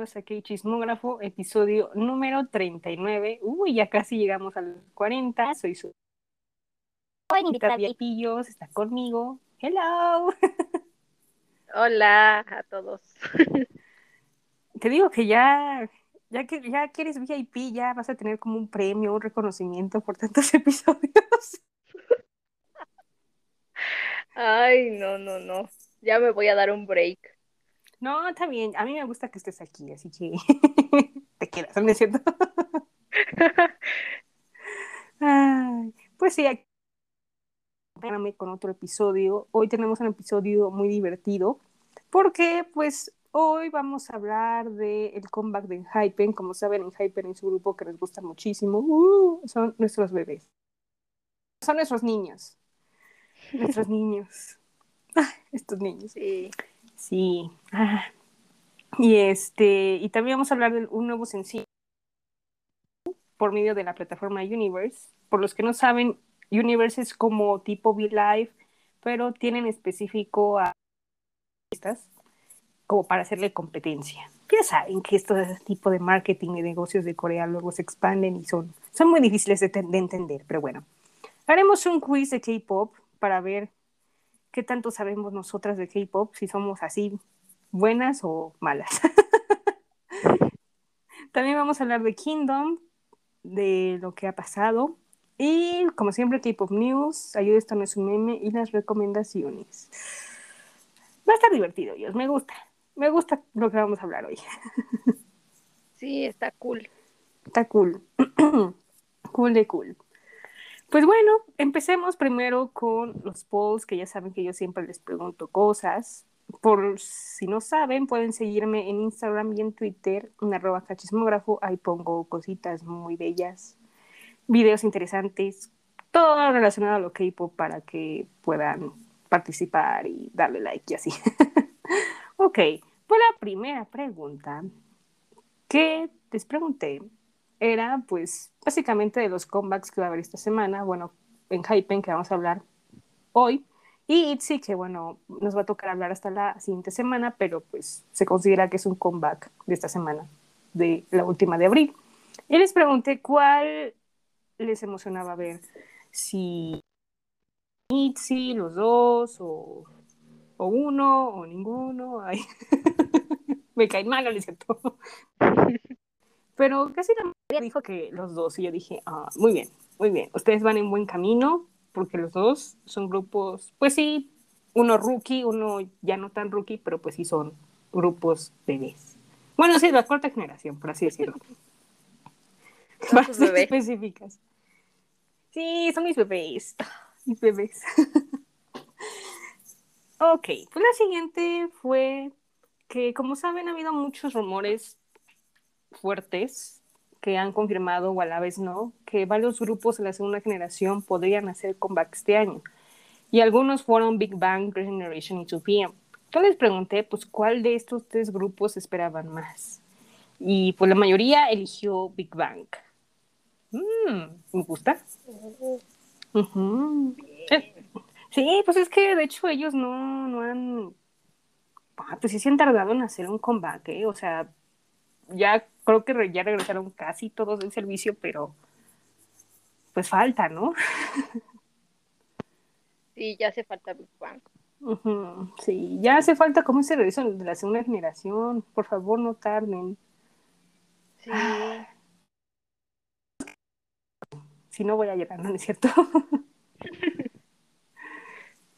bienvenidos a K Chismógrafo, episodio número 39. Uy, ya casi llegamos a los 40. Soy su invitada Pillos, está conmigo. Hello. Hola a todos. Te digo que ya, ya que ya que eres VIP, ya vas a tener como un premio, un reconocimiento por tantos episodios. Ay, no, no, no. Ya me voy a dar un break. No, está bien. A mí me gusta que estés aquí, así que te quedas, ¿no es cierto? Ay, pues sí, espérame con otro episodio. Hoy tenemos un episodio muy divertido porque pues hoy vamos a hablar del el comeback de Hypen. Como saben, en Hypen en su grupo que les gusta muchísimo, uh, son nuestros bebés. Son nuestros niños. Nuestros niños. estos niños. Sí. Sí. Ah. Y este, y también vamos a hablar de un nuevo sencillo por medio de la plataforma Universe. Por los que no saben, Universe es como tipo Be Live, pero tienen específico a estas como para hacerle competencia. Ya saben que estos tipo de marketing y negocios de Corea luego se expanden y son, son muy difíciles de, de entender, pero bueno. Haremos un quiz de K-pop para ver qué tanto sabemos nosotras de K-pop, si somos así buenas o malas. También vamos a hablar de Kingdom, de lo que ha pasado. Y como siempre, K-Pop News, ayuda esto no es un meme y las recomendaciones. Va a estar divertido, Dios, me gusta. Me gusta lo que vamos a hablar hoy. Sí, está cool. Está cool. cool de cool. Pues bueno, empecemos primero con los polls, que ya saben que yo siempre les pregunto cosas. Por si no saben, pueden seguirme en Instagram y en Twitter, en arroba cachismógrafo. Ahí pongo cositas muy bellas, videos interesantes, todo relacionado a lo K-pop para que puedan participar y darle like y así. ok, pues la primera pregunta que les pregunté era pues básicamente de los comebacks que va a haber esta semana, bueno, en Hypen que vamos a hablar hoy, y Itzy que bueno, nos va a tocar hablar hasta la siguiente semana, pero pues se considera que es un comeback de esta semana, de la última de abril. Y les pregunté cuál les emocionaba ver, si Itzy, los dos, o, o uno, o ninguno, Ay. me caen mal, ¿no es? Pero casi la mayoría dijo que los dos, y yo dije, ah, muy bien, muy bien, ustedes van en buen camino, porque los dos son grupos, pues sí, uno rookie, uno ya no tan rookie, pero pues sí son grupos bebés. Bueno, sí, la cuarta generación, por así decirlo. Más específicas. Sí, son mis bebés. Mis bebés. ok, pues la siguiente fue que, como saben, ha habido muchos rumores fuertes que han confirmado o a la vez no, que varios grupos de la segunda generación podrían hacer comeback este año. Y algunos fueron Big Bang, Generation y 2PM. Yo pregunté, pues, ¿cuál de estos tres grupos esperaban más? Y pues la mayoría eligió Big Bang. Mm, ¿Me gusta? Sí, pues es que de hecho ellos no, no han... Ah, pues sí se han tardado en hacer un comeback, ¿eh? O sea, ya creo que ya regresaron casi todos del servicio, pero pues falta, ¿no? Sí, ya hace falta Big Bang. Sí, ya hace falta como ese regreso de la segunda generación. Por favor, no tarden. Sí. Si no voy a llegar, ¿no es cierto?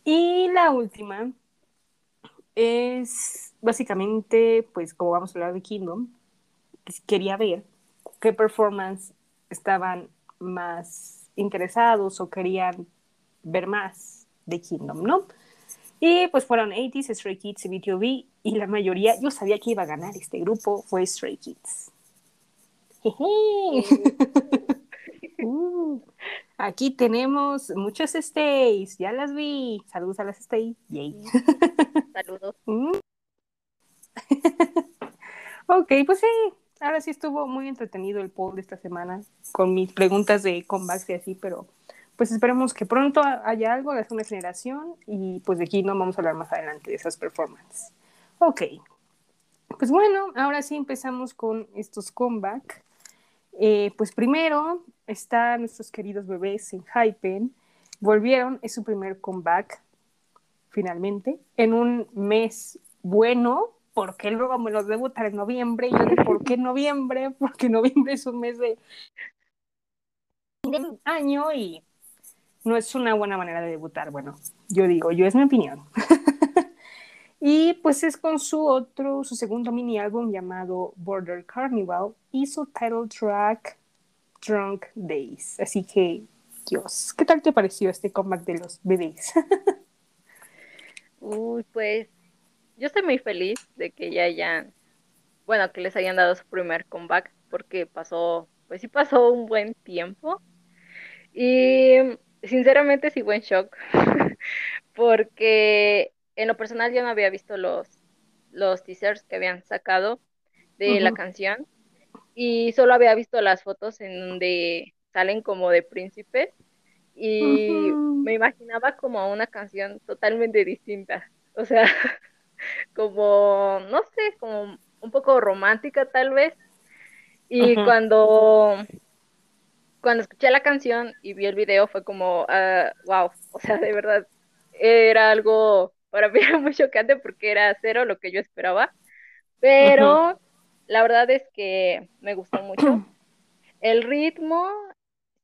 y la última es básicamente, pues como vamos a hablar de Kingdom, quería ver qué performance estaban más interesados o querían ver más de Kingdom, ¿no? Y pues fueron 80s, Stray Kids y BTOB, y la mayoría, yo sabía que iba a ganar este grupo, fue Stray Kids. uh, aquí tenemos muchos stays, ya las vi. Saludos a las stays. Saludos. Mm. ok, pues sí, ahora sí estuvo muy entretenido el poll de esta semana con mis preguntas de comebacks y así, pero pues esperemos que pronto haya algo de segunda generación y pues de aquí no vamos a hablar más adelante de esas performances. Ok, Pues bueno, ahora sí empezamos con estos comeback. Eh, pues primero están nuestros queridos bebés en Hypen. Volvieron, es su primer comeback, finalmente, en un mes bueno, porque luego me los debutar en noviembre. Y yo digo, ¿por qué noviembre? Porque noviembre es un mes de año y no es una buena manera de debutar. Bueno, yo digo, yo es mi opinión. y pues es con su otro, su segundo mini álbum llamado Border Carnival y su title track Drunk Days. Así que, Dios, ¿qué tal te pareció este comeback de los bebés? Uy, pues yo estoy muy feliz de que ya hayan, bueno, que les hayan dado su primer comeback porque pasó, pues sí pasó un buen tiempo. Y sinceramente sí fue en shock, porque en lo personal yo no había visto los, los teasers que habían sacado de la canción y solo había visto las fotos en donde salen como de príncipes y me imaginaba como una canción totalmente distinta, o sea, como, no sé, como un poco romántica tal vez. Y cuando cuando escuché la canción y vi el video fue como, wow, ah, o sea, de verdad, era algo, para mí era muy chocante porque era cero lo que yo esperaba, pero la verdad es que me gustó mucho. El ritmo,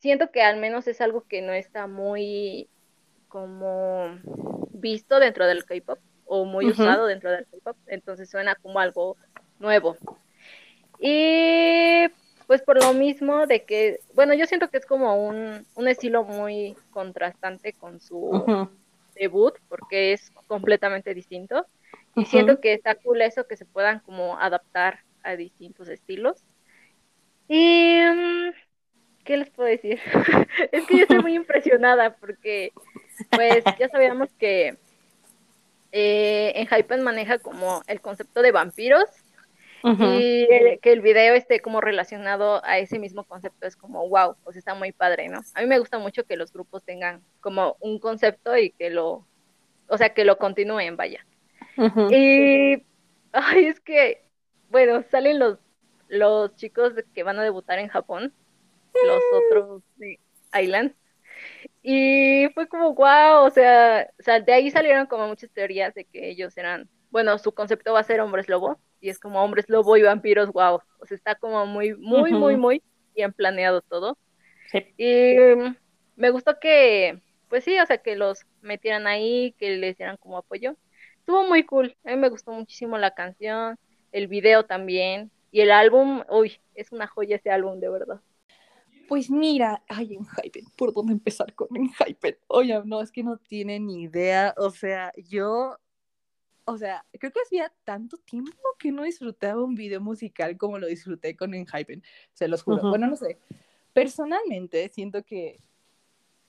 siento que al menos es algo que no está muy como visto dentro del K-pop o muy usado dentro del K-pop, entonces suena como algo nuevo. Y pues por lo mismo de que, bueno, yo siento que es como un, estilo muy contrastante con su debut, porque es completamente distinto. Y siento que está cool eso, que se puedan como adaptar a distintos estilos. Y, mm, ¿qué les puedo decir? es que yo estoy muy impresionada porque, pues, ya sabíamos que eh, en Hypen maneja como el concepto de vampiros y que el video esté como relacionado a ese mismo concepto es como, wow, pues está muy padre, ¿no? A mí me gusta mucho que los grupos tengan como un concepto y que lo, o sea, que lo continúen, vaya. Y, ay, es que, bueno, salen los, los chicos que van a debutar en Japón, los otros de Island. Y fue como, wow, o sea, o sea, de ahí salieron como muchas teorías de que ellos eran, bueno, su concepto va a ser hombres lobo, y es como hombres lobo y vampiros, wow. O sea, está como muy, muy, muy, muy bien planeado todo. Y me gustó que, pues sí, o sea, que los metieran ahí, que les dieran como apoyo. Estuvo muy cool. A mí me gustó muchísimo la canción, el video también. Y el álbum, uy, es una joya ese álbum, de verdad. Pues mira, ay, en Hype, ¿por dónde empezar con en Hype? Oye, no, es que no tienen ni idea. O sea, yo o sea, creo que hacía tanto tiempo que no disfrutaba un video musical como lo disfruté con Enhypen, se los juro. Bueno, no sé. Personalmente siento que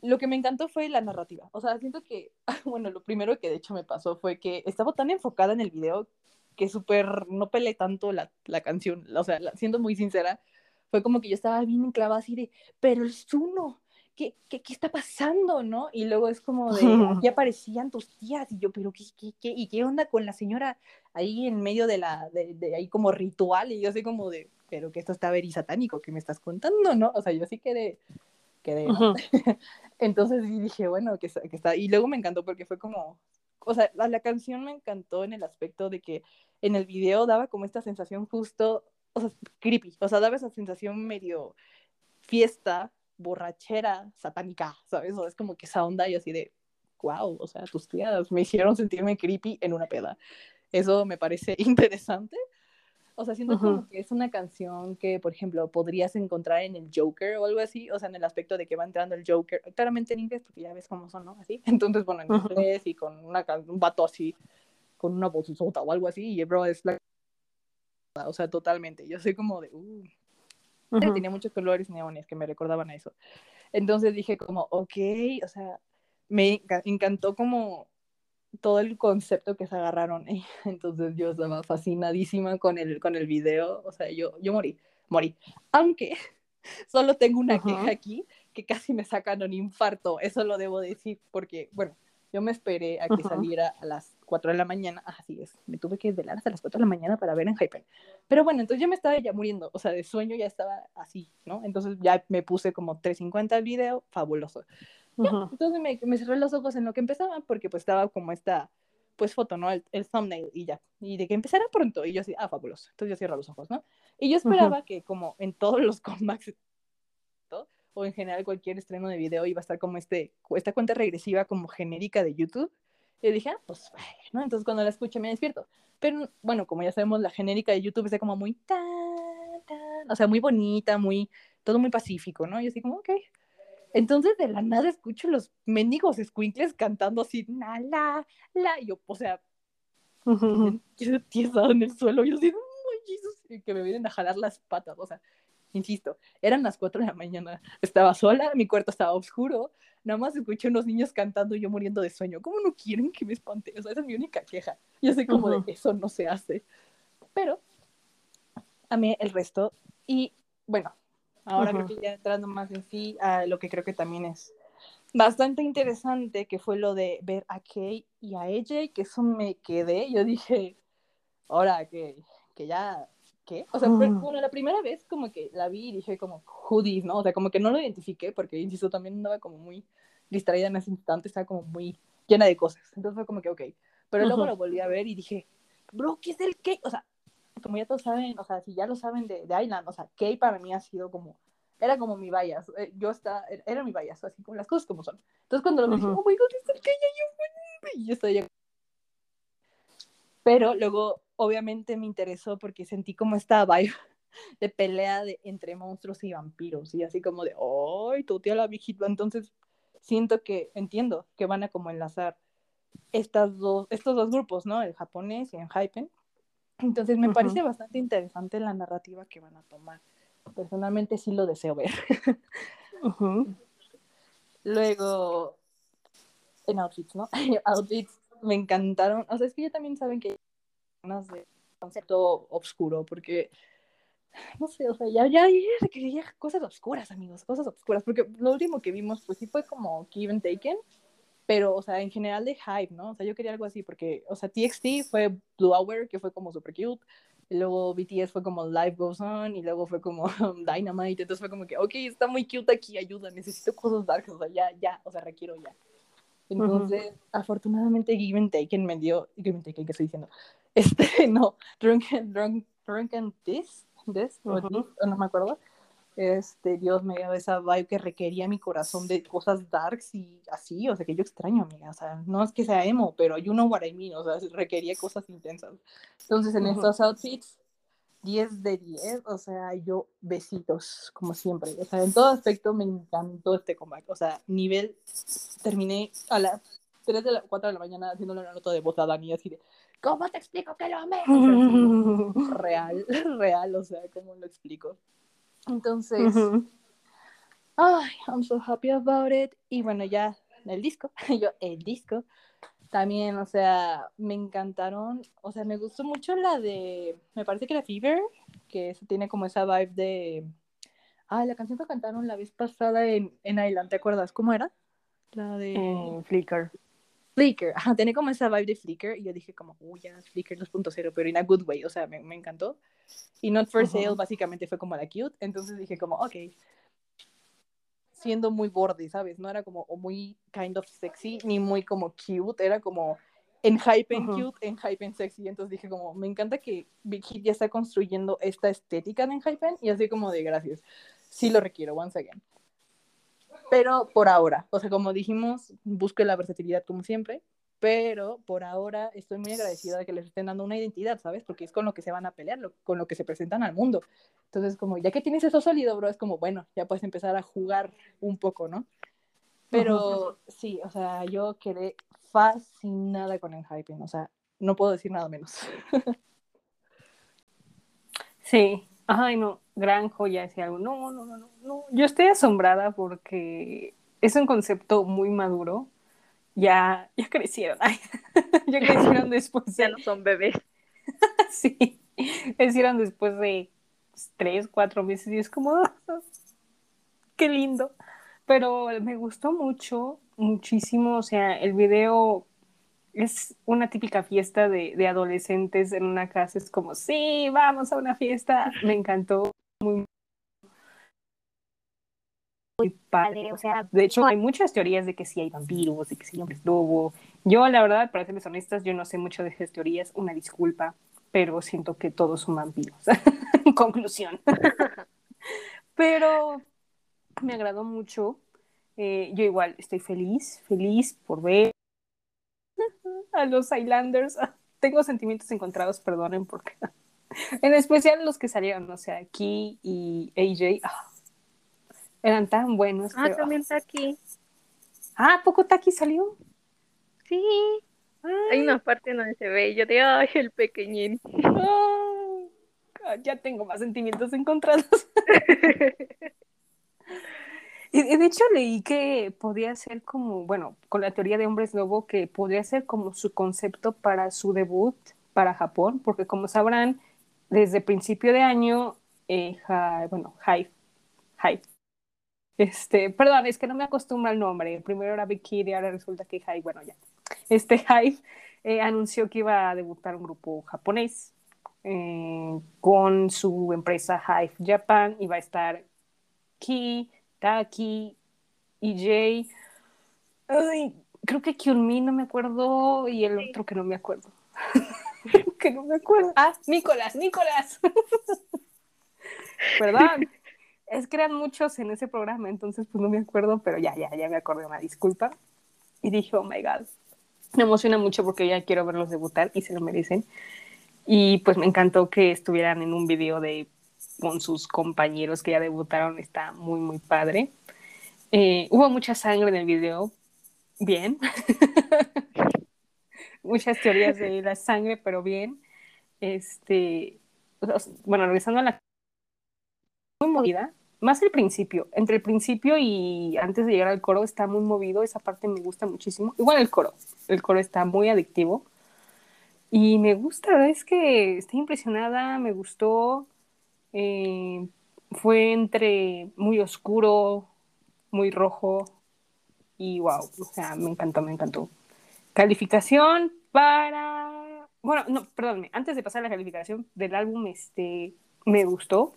lo que me encantó fue la narrativa. O sea, siento que, bueno, lo primero que de hecho me pasó fue que estaba tan enfocada en el video que súper no peleé tanto la, la canción. O sea, siendo muy sincera, fue como que yo estaba bien enclavada así de, pero el Zuno, ¿qué, qué, qué está pasando, no? Y luego es como de, aquí aparecían tus tías, y yo, pero ¿qué, qué, qué, y qué onda con la señora ahí en medio de la, de, de ahí como ritual? Y yo así como de, pero que esto está ver y satánico, que me estás contando, no? O sea, yo sí quedé, quedé, Entonces dije, bueno, que, que, está, y luego me encantó porque fue como, o sea, la, la canción me encantó en el aspecto de que en el video daba como esta sensación justo, o sea, creepy, o sea, daba esa sensación medio fiesta, borrachera satánica, ¿sabes? O es como que esa onda y así de, wow, o sea, tus tías me hicieron sentirme creepy en una peda. Eso me parece interesante. O sea, siento como que es una canción que, por ejemplo, podrías encontrar en el Joker o algo así, o sea, en el aspecto de que va entrando el Joker, claramente en inglés, porque ya ves cómo son, ¿no? Así. Entonces, bueno, en inglés y con una, un vato así, con una voz sota o algo así, y bro, es la... O sea, totalmente. Yo soy como de, uh, Tenía muchos colores neones que me recordaban a eso. Entonces dije como, ok, o sea, me encantó como todo el concepto que se agarraron. Entonces yo estaba fascinadísima con el, con el video. O sea, yo, yo morí, morí. Aunque solo tengo una queja aquí que casi me sacan un infarto. Eso lo debo decir porque, bueno, yo me esperé a que saliera a las 4 de la mañana, así es, me tuve que velar hasta las 4 de la mañana para ver en Hyper. Pero bueno, entonces yo me estaba ya muriendo, o sea, de sueño ya estaba así, ¿no? Entonces ya me puse como 3.50 el video, fabuloso. entonces me, me, cerré los ojos en lo que empezaba, porque pues estaba como esta, pues foto, ¿no? El, thumbnail y ya. Y de que empezara pronto, y yo así, ah, fabuloso. Entonces yo cierro los ojos, ¿no? Y yo esperaba que como en todos los comebacks o en general cualquier estreno de video iba a estar como este, esta cuenta regresiva como genérica de YouTube. Y dije, ah, pues, ¿no? Entonces cuando la escuché me despierto. Pero bueno, como ya sabemos, la genérica de YouTube es como muy tan, tan, o sea, muy bonita, muy, todo muy pacífico, ¿no? Y así como, ok. Entonces de la nada escucho los mendigos squinkles cantando así, la, la, la, y yo, o sea, uh -huh. en el suelo, y yo así, oh, Jesus, que me vienen a jalar las patas, o sea, insisto, eran las 4 de la mañana, estaba sola, mi cuarto estaba oscuro, nada más escuché unos niños cantando y yo muriendo de sueño. ¿Cómo no quieren que me espante? O sea, esa es mi única queja. Yo sé como de eso no se hace. Pero a mí el resto. Y bueno, ahora creo que ya entrando más en sí a lo que creo que también es bastante interesante, que fue lo de ver a Kay y a ella, que eso me quedé. Yo dije, ahora que, que ya o sea, bueno, la primera vez como que la vi y dije como, hoodies, ¿no? O sea, como que no lo identifiqué porque, insisto, también andaba como muy distraída en ese instante, estaba como muy llena de cosas. Entonces fue como que, ok. Pero luego lo volví a ver y dije, bro, ¿qué es el K? O sea, como ya todos saben, o sea, si ya lo saben de, de Island, o sea, K para mí ha sido como, era como mi bias. Eh, yo estaba, era mi bias, así como las cosas como son. Entonces cuando lo vi, dije, oh my god, es el K, y yo estoy Pero luego obviamente me interesó porque sentí como esta vibe de pelea de, entre monstruos y vampiros, y así como de, ¡ay, tu tía la viejita! Entonces, siento que, entiendo que van a como enlazar estas dos, estos dos grupos, ¿no? El japonés y el Hypen. Entonces, me parece bastante interesante la narrativa que van a tomar. Personalmente sí lo deseo ver. Luego, en outfits, ¿no? outfits me encantaron. O sea, es que ya también saben que de concepto oscuro, porque no sé, o sea, ya, ya, ya, cosas oscuras, amigos, cosas oscuras, porque lo último que vimos, pues sí fue como Give and Taken, pero, o sea, en general de hype, ¿no? O sea, yo quería algo así, porque, o sea, TXT fue Blue Hour, que fue como super cute, y luego BTS fue como Life Goes On, y luego fue como Dynamite, entonces fue como que, ok, está muy cute aquí, ayuda, necesito cosas dark, o sea, ya, ya, o sea, requiero ya. Entonces, afortunadamente, Give and Taken me dio, Give and Taken, ¿qué estoy diciendo? Este, no, Drunken, drunk, drunken This, this, o no me acuerdo. Este, Dios me dio esa vibe que requería mi corazón de cosas darks y así, o sea, que yo extraño, amiga, o sea, no es que sea emo, pero you know what I mean, o sea, requería cosas intensas. Entonces, en estos outfits, 10 de 10, o sea, yo besitos, como siempre, o sea, en todo aspecto me encantó este comeback, o sea, nivel, terminé a las 3 de la 4 de la mañana haciéndole una nota de voz a Dani, así de, ¿cómo te explico que lo amé? real, real, o sea, ¿cómo lo explico? Entonces, ay, I'm so happy about it. Y bueno, ya el disco, yo, el disco, también, o sea, me encantaron, o sea, me gustó mucho la de, me parece que era Fever, que tiene como esa vibe de, ah, la canción que cantaron la vez pasada en, en Island, ¿te acuerdas? ¿Cómo era? La de... Eh, Flickr. Flickr, ajá, tiene como esa vibe de Flickr y yo dije como, uy, ya, Flickr 2.0, pero in a good way, o sea, me, me encantó. Y Not for Sale básicamente fue como la cute, entonces dije como, ok, siendo muy borde, ¿sabes? No era como o muy kind of sexy, ni muy como cute, era como en hype en cute, en hype en sexy, entonces dije como, me encanta que Big Hit ya está construyendo esta estética en hype y así como de gracias, sí lo requiero, once again pero por ahora, o sea, como dijimos, busque la versatilidad como siempre, pero por ahora estoy muy agradecida de que les estén dando una identidad, ¿sabes? Porque es con lo que se van a pelear, con lo que se presentan al mundo. Entonces, como ya que tienes eso sólido, bro, es como, bueno, ya puedes empezar a jugar un poco, ¿no? Pero sí, o sea, yo quedé fascinada con el hyping, o sea, no puedo decir nada menos. sí, ay, no, gran joya, decía algo. No, no, no, no, no. Yo estoy asombrada porque es un concepto muy maduro. Ya, ya crecieron. ya crecieron después. De... Ya no son bebés. sí, crecieron después de tres, cuatro meses y es como, qué lindo. Pero me gustó mucho, muchísimo. O sea, el video es una típica fiesta de, de, adolescentes en una casa. Es como, sí, vamos a una fiesta. Me encantó. Muy, muy padre. O sea, de hecho, hay muchas teorías de que sí hay vampiros, de que sí hay hombres lobo. Yo, la verdad, para serles honestas, yo no sé mucho de esas teorías. Una disculpa, pero siento que todos son vampiros. en conclusión. pero me agradó mucho. Eh, yo igual estoy feliz, feliz por ver a los Islanders. Tengo sentimientos encontrados, perdonen, porque en especial los que salieron, o sea, aquí y AJ, ah, eran tan buenos. Ah, también Taki. Ah, ¿poco Taki salió? Sí. Hay una parte donde se ve y yo de, ay, el pequeñín. Ah, ya tengo más sentimientos encontrados. Y de hecho leí que podría ser como, bueno, con la teoría de hombres lobo, que podría ser como su concepto para su debut para Japón, porque como sabrán, desde principio de año, eh, bueno, Hive, Hive, este, perdón, es que no me acostumbro al nombre, primero era Bikini y ahora resulta que Hive, bueno, ya, este Hive eh, anunció que iba a debutar un grupo japonés eh, con su empresa Hive Japan, y va a estar Ki, Taki, EJ. Ay, creo que Kyunmi no me acuerdo y el otro que no me acuerdo. que no me acuerdo. Ah, Nicolás, Nicolás. Perdón. Es que eran muchos en ese programa, entonces pues no me acuerdo, pero ya, ya, ya me acordé, una disculpa. Y dije, oh my god. Me emociona mucho porque ya quiero verlos debutar y se lo merecen. Y pues me encantó que estuvieran en un video de con sus compañeros que ya debutaron, está muy, muy padre. Eh, hubo mucha sangre en el video, bien. Muchas teorías de la sangre, pero bien. Este, bueno, regresando a la muy movida, más el principio, entre el principio y antes de llegar al coro está muy movido, esa parte me gusta muchísimo. Igual el coro, el coro está muy adictivo y me gusta, es que estoy impresionada, me gustó, eh, fue entre muy oscuro, muy rojo y wow, o sea, me encantó, me encantó. Calificación para, bueno, no, perdónme, antes de pasar a la calificación del álbum, este, me gustó,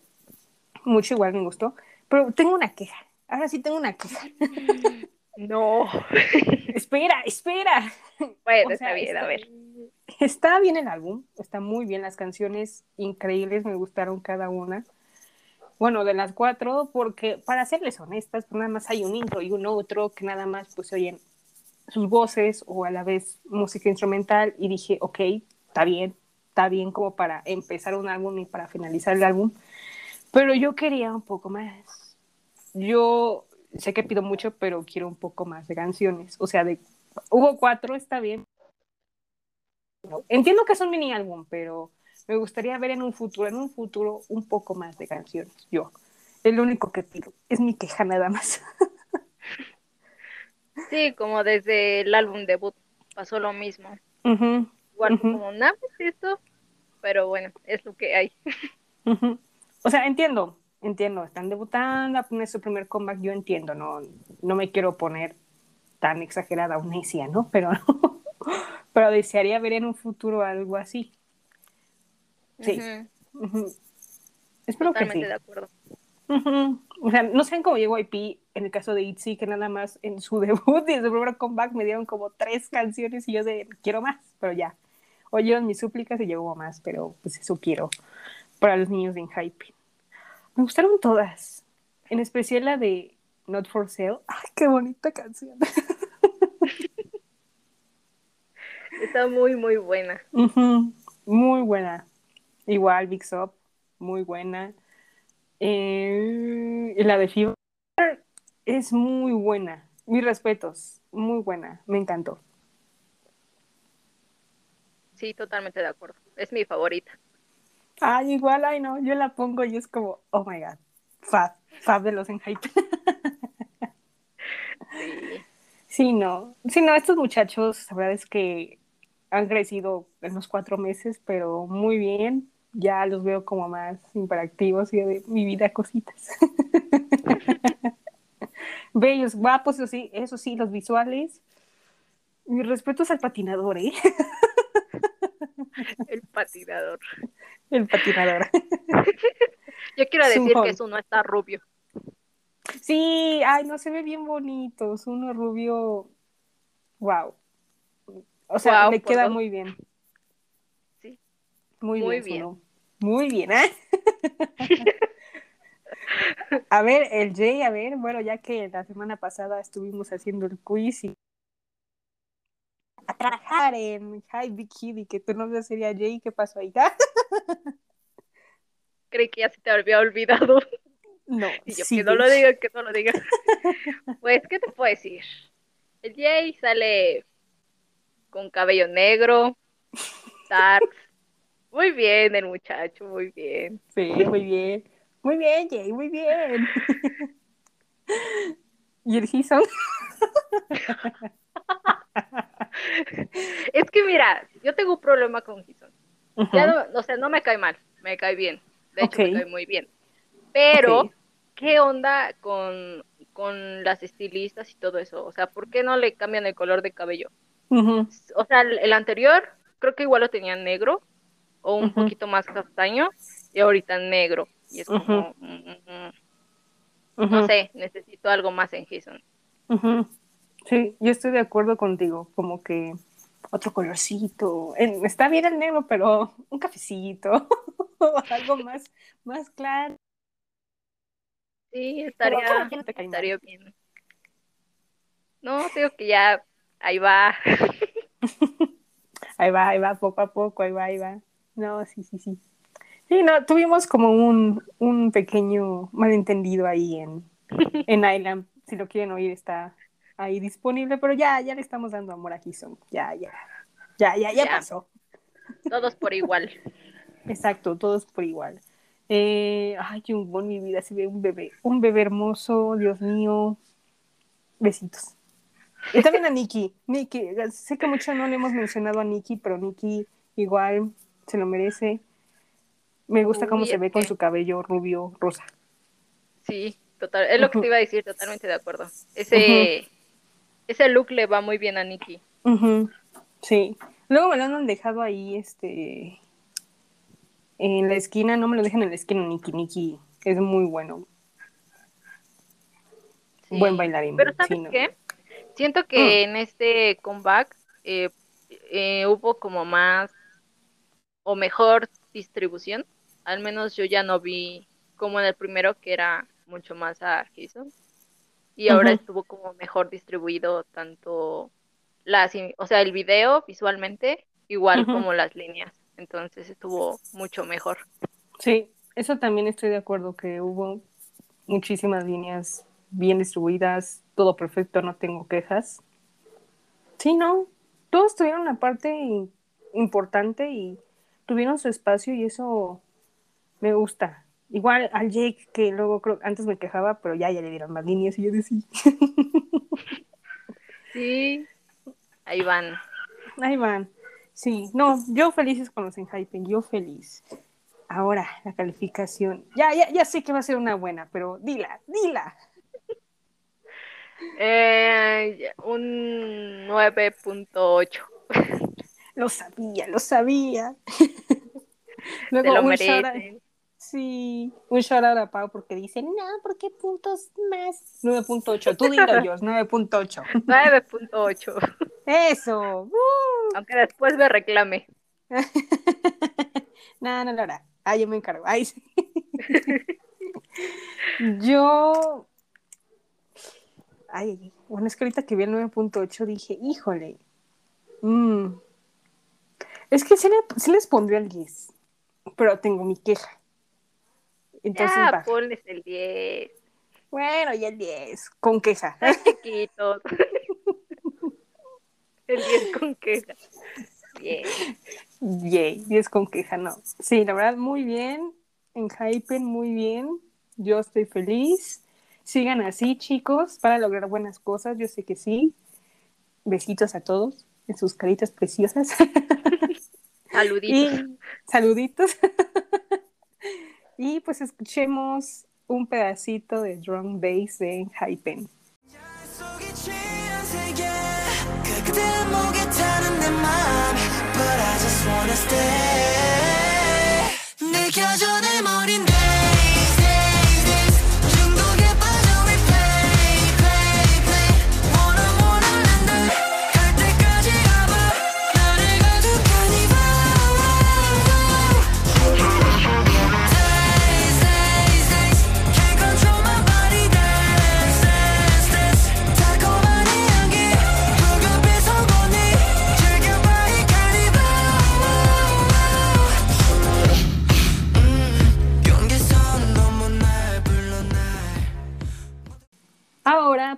mucho igual me gustó, pero tengo una queja, ahora sí tengo una queja. No. espera, espera. Bueno, está bien, a ver. Está bien el álbum, está muy bien, las canciones increíbles, me gustaron cada una. Bueno, de las cuatro, porque para serles honestas, pues nada más hay un intro y un otro que nada más pues oyen sus voces o a la vez música instrumental y dije, ok, está bien, está bien como para empezar un álbum y para finalizar el álbum, pero yo quería un poco más. Yo sé que pido mucho, pero quiero un poco más de canciones, o sea, de hubo cuatro, está bien, Entiendo que es un mini álbum, pero me gustaría ver en un futuro, en un futuro, un poco más de canciones. Yo, el único que pido, es mi queja nada más. Sí, como desde el álbum debut pasó lo mismo. Igual como nada esto, pero bueno, es lo que hay. O sea, entiendo, entiendo, están debutando, poner su primer comeback, yo entiendo, no, no me quiero poner tan exagerada o necia, ¿no? Pero pero desearía ver en un futuro algo así. Sí. Espero que sí. de acuerdo. O sea, no sé cómo llegó IP en el caso de ITZY, que nada más en su debut y en su primer comeback me dieron como tres canciones y yo de quiero más, pero ya. Oyeron mis súplicas y llegó más, pero pues eso quiero para los niños de Hype. Me gustaron todas, en especial la de Not for Sale. ¡Ay, qué bonita canción! Está muy, muy buena. Muy buena. Igual, Big Up, muy buena. Eh, la de Fever es muy buena. Mis respetos, muy buena. Me encantó. Sí, totalmente de acuerdo. Es mi favorita. Ay, igual, ay no, yo la pongo y es como, oh my god, fab, fab de los en hype. sí. Sí, no, sí, no, estos muchachos, la verdad es que han crecido en los cuatro meses, pero muy bien. Ya los veo como más interactivos y de mi vida cositas. Bellos, guapos, eso sí, eso sí, los visuales. Mi respeto es al patinador, ¿eh? El patinador. El patinador. Yo quiero decir que su no está rubio. Sí, ay, no se ve bien bonito. Es uno rubio. Wow. O sea, le queda muy bien. Sí. Muy, bien. Muy bien, ¿eh? a ver, el Jay, a ver, bueno, ya que la semana pasada estuvimos haciendo el quiz y a trabajar en Hi Big y que tu nombre sería Jay, ¿qué pasó ahí? Creí que ya se te había olvidado. No, y yo, que no lo digas, que no lo digas. pues, ¿qué te puedo decir? El Jay sale con cabello negro, darks. Muy bien el muchacho, muy bien. Sí, muy bien. Muy bien, Jay, muy bien. ¿Y el Gison? es que mira, yo tengo un problema con Gison. Ya no, o sea, no me cae mal, me cae bien. De hecho, me cae muy bien. Pero, ¿qué onda con, con las estilistas y todo eso? O sea, ¿por qué no le cambian el color de cabello? O sea, el, anterior creo que igual lo tenía negro o un poquito más castaño y ahorita negro. Y es como, mm, mm, mm. no sé, necesito algo más en Jason. Sí, yo estoy de acuerdo contigo, como que otro colorcito. está bien el negro, pero un cafecito, algo más, más claro. Sí, estaría, estaría bien. No, creo que ya ahí va. ahí va, ahí va, poco a poco, ahí va, ahí va. No, sí, sí, sí. Sí, no, tuvimos como un, un pequeño malentendido ahí en, en Island. Si lo quieren oír, está ahí disponible, pero ya, ya le estamos dando amor a Gison. Ya, ya, ya, ya, ya, pasó. Todos por igual. Exacto, todos por igual. Eh, ay, un buen mi vida, se ve un bebé, un bebé hermoso, Dios mío. Besitos. Y también a Nikki. Nikki, sé que mucho no le hemos mencionado a Nikki, pero Nikki igual se lo merece. Me gusta cómo se ve con su cabello rubio rosa. Sí, total. Es lo que te iba a decir, totalmente de acuerdo. Ese, ese look le va muy bien a Nikki. Sí. Luego me lo han dejado ahí, este. En la esquina, no me lo dejan en la esquina, Nikki. Nikki es muy bueno. Buen bailarín. Pero ¿sabes qué? Siento que mm. en este comeback eh, eh, hubo como más o mejor distribución. Al menos yo ya no vi como en el primero que era mucho más a Jason. Y ahora estuvo como mejor distribuido tanto las, o sea, el video visualmente, igual como las líneas. Entonces estuvo mucho mejor. Sí, eso también estoy de acuerdo que hubo muchísimas líneas bien distribuidas, todo perfecto, no tengo quejas. Sí, no, todos tuvieron una parte importante y tuvieron su espacio y eso me gusta. Igual al Jake, que luego creo, antes me quejaba, pero ya, ya le dieron más líneas y yo decía. Sí, ahí van. Ahí van. Sí, no, yo felices con los Enhypen, yo feliz. Ahora, la calificación. Ya, ya, ya sé que va a ser una buena, pero dila, dila. Eh, un 9.8. Lo sabía, lo sabía. Luego, lo merecen. Sí, un shout out a Pau porque dice, no, ¿por qué puntos más? 9.8, tú dilo yo, 9.8. 9.8. Eso. Uh. Aunque después me reclame. no, no lo hará. Ah, yo me encargo. Ay, sí. yo Ay, bueno, es que ahorita que vi el 9.8 dije, híjole. Mm, es que sí, les pondría el 10, pero tengo mi queja. Entonces, ya, ponles el 10. Bueno, y el 10, con queja. chiquito. el 10 con queja. Bien. Yay, 10 con queja, no. Sí, la verdad, muy bien. En Hypen, muy bien. Yo estoy feliz. Sigan así, chicos, para lograr buenas cosas. Yo sé que sí. Besitos a todos en sus caritas preciosas. Saluditos. saluditos. y pues escuchemos un pedacito de drum bass de Hypen. mind, but I just wanna stay. 느껴져 내 머린 days,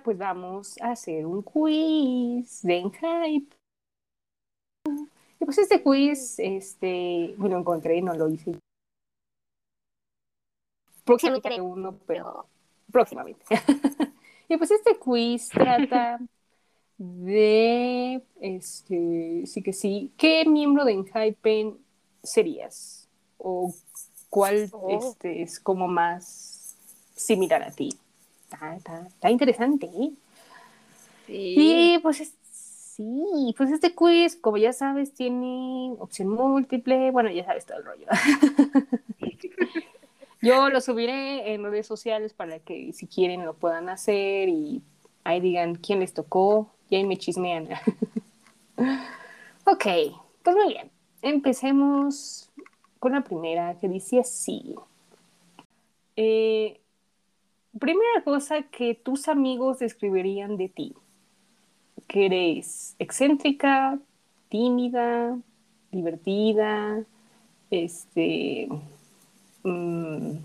Pues vamos a hacer un quiz de Enhype. Y pues este quiz, este, bueno, encontré, no lo hice. Próximamente haré uno, pero próximamente. y pues este quiz trata de, este, sí que sí, ¿qué miembro de Enhypen serías? ¿O cuál Oh. este, es como más similar a ti? Está, está, está interesante, ¿eh? Sí. Y pues es- sí, pues este quiz, como ya sabes, tiene opción múltiple, bueno, ya sabes todo el rollo. Yo lo subiré en redes sociales para que si quieren lo puedan hacer y ahí digan quién les tocó y ahí me chismean. ok, pues muy bien. Empecemos con la primera que dice así. Eh, primera cosa que tus amigos describirían de ti que eres excéntrica, tímida, divertida, este, mm,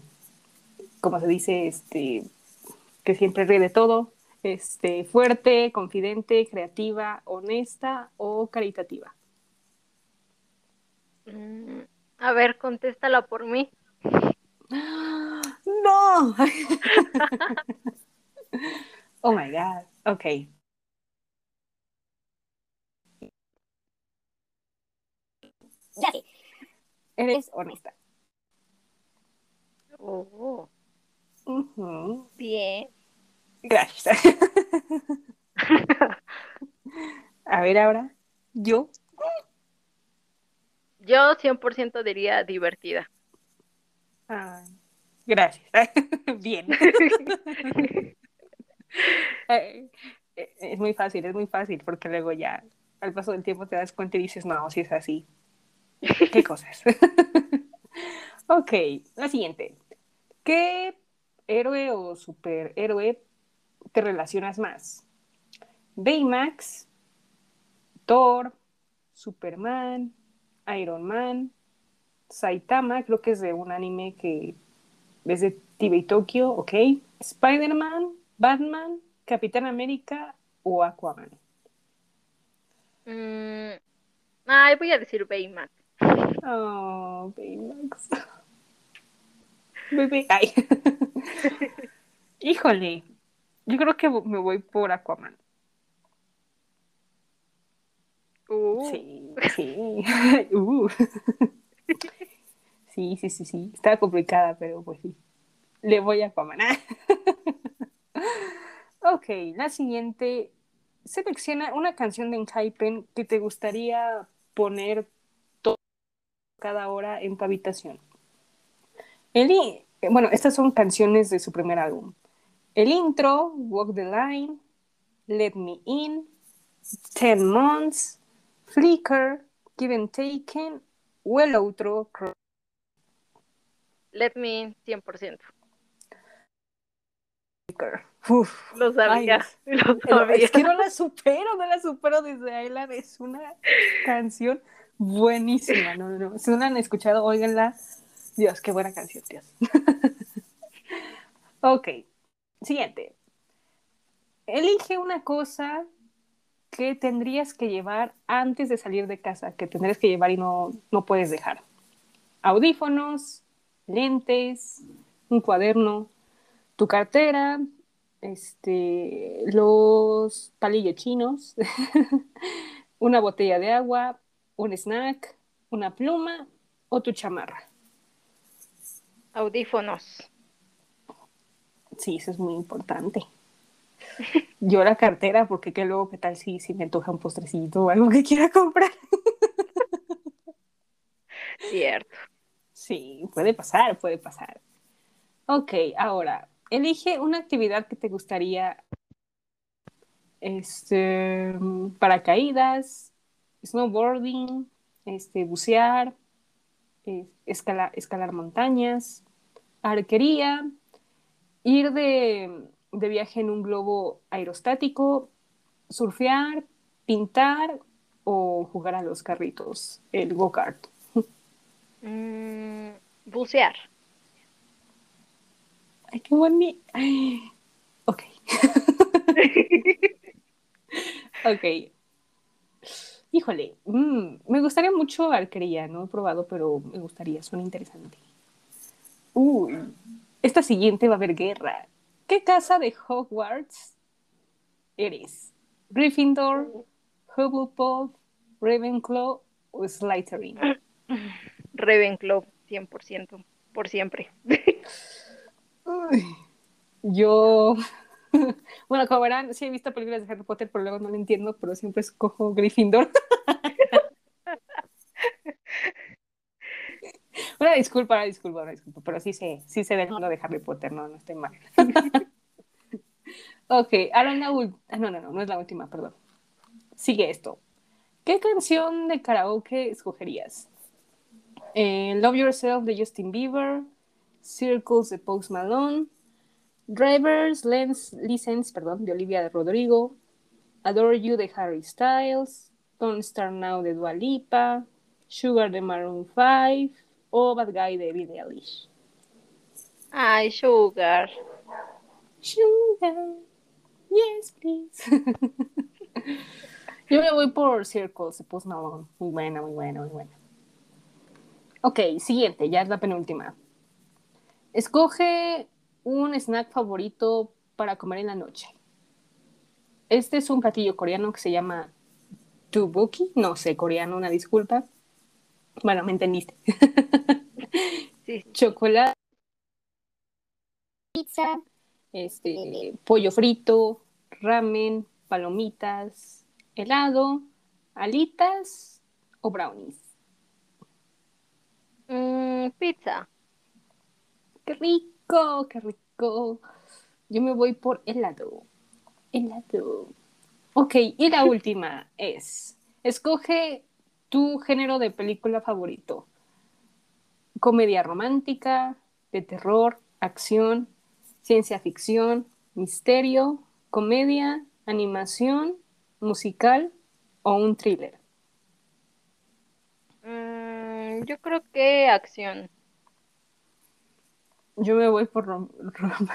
¿cómo se dice? Este, que siempre ríe de todo, este, fuerte, confidente, creativa, honesta o caritativa. Mm, A ver, contéstala por mí. ¡No! oh my God. Ok. Ya sé. Eres honesta. Oh, Ujú. bien. Gracias. A ver ahora, yo. Yo 100% diría divertida. Ah, gracias. Bien. Eh, Es muy fácil, es muy fácil, porque luego ya al paso del tiempo te das cuenta y dices, no, si es así. ¿Qué cosas? ok, la siguiente. ¿Qué héroe o superhéroe te relacionas más? Baymax, Thor, Superman, Iron Man, Saitama, creo que es de un anime que es de Tibet y Tokio, ok. Spider-Man, Batman, Capitán América o Aquaman. Mm, Ay, voy a decir Baymax. Oh, Baymax. Bebé. Ay. Híjole. Yo creo que me voy por Aquaman. Uh, Sí, sí. Uh. Sí, sí, sí, sí. Estaba complicada, pero pues sí. Le voy a Aquaman. ok, la siguiente. Selecciona una canción de Enhypen que te gustaría poner cada hora en tu habitación. Bueno, estas son canciones de su primer álbum. El intro, Walk the Line, Let Me In, Ten Months, Flicker, Given Taken o el outro, Cro- Let me in 100%. Flicker. Uf. Lo sabía, Ay, lo sabía. es que no la supero, no la supero desde Island. Es una canción buenísima. No, no, no. Si no la han escuchado, óiganla. Dios, qué buena canción, Dios. ok. Siguiente. Elige una cosa que tendrías que llevar antes de salir de casa, que tendrías que llevar y no, no puedes dejar. Audífonos, lentes, un cuaderno, tu cartera, este, los palillos chinos, una botella de agua, un snack, una pluma o tu chamarra. Audífonos. Sí, eso es muy importante. Yo la cartera, porque qué luego, qué tal si, si me antoja un postrecito o algo que quiera comprar. Cierto. Sí, puede pasar, puede pasar. Ok, ahora, elige una actividad que te gustaría. Este, paracaídas, snowboarding, este, bucear, eh, escala- escalar montañas, arquería, ir de, de viaje en un globo aerostático, surfear, pintar o jugar a los carritos, el go-kart. Mm, bucear. Ay, qué bonito. Ok. ok. Híjole, mm, me gustaría mucho arquería, no he probado, pero me gustaría, suena interesante. Uy, esta siguiente va a haber guerra. ¿Qué casa de Hogwarts eres? ¿Gryffindor, Hufflepuff, Ravenclaw o Slytherin? Ravenclaw, 100%, por siempre. Yo, bueno, como verán, sí he visto películas de Harry Potter, pero luego no lo entiendo, pero siempre escojo Gryffindor. Una disculpa, una disculpa, una disculpa, pero sí sé, sí sé del mundo de Harry Potter, no, no estoy mal. ok, ahora la última, no, no, no, no es la última, perdón. Sigue esto. ¿Qué canción de karaoke escogerías? Eh, Love Yourself de Justin Bieber, Circles de Post Malone, Driver's Lens, License perdón, de Olivia Rodrigo, Adore You de Harry Styles, Don't Start Now de Dua Lipa, Sugar de Maroon 5 o Bad Guy de Billie Eilish. Ay, Sugar. Sugar, yes please. Yo me voy por Circles de Post Malone. Muy buena, muy buena, muy buena. Ok, siguiente, ya es la penúltima. Escoge un snack favorito para comer en la noche. Este es un platillo coreano que se llama tteokbokki. No sé coreano, una disculpa. Bueno, me entendiste. Sí, Chocolate, pizza, este, pollo frito, ramen, palomitas, helado, alitas o brownies. Mm, pizza. ¡Qué rico! ¡Qué rico! Yo me voy por helado. Helado. Ok, y la última es, escoge tu género de película favorito. Comedia romántica, de terror, acción, ciencia ficción, misterio, comedia, animación, musical o un thriller. Yo creo que acción. Yo me voy por rom- rom-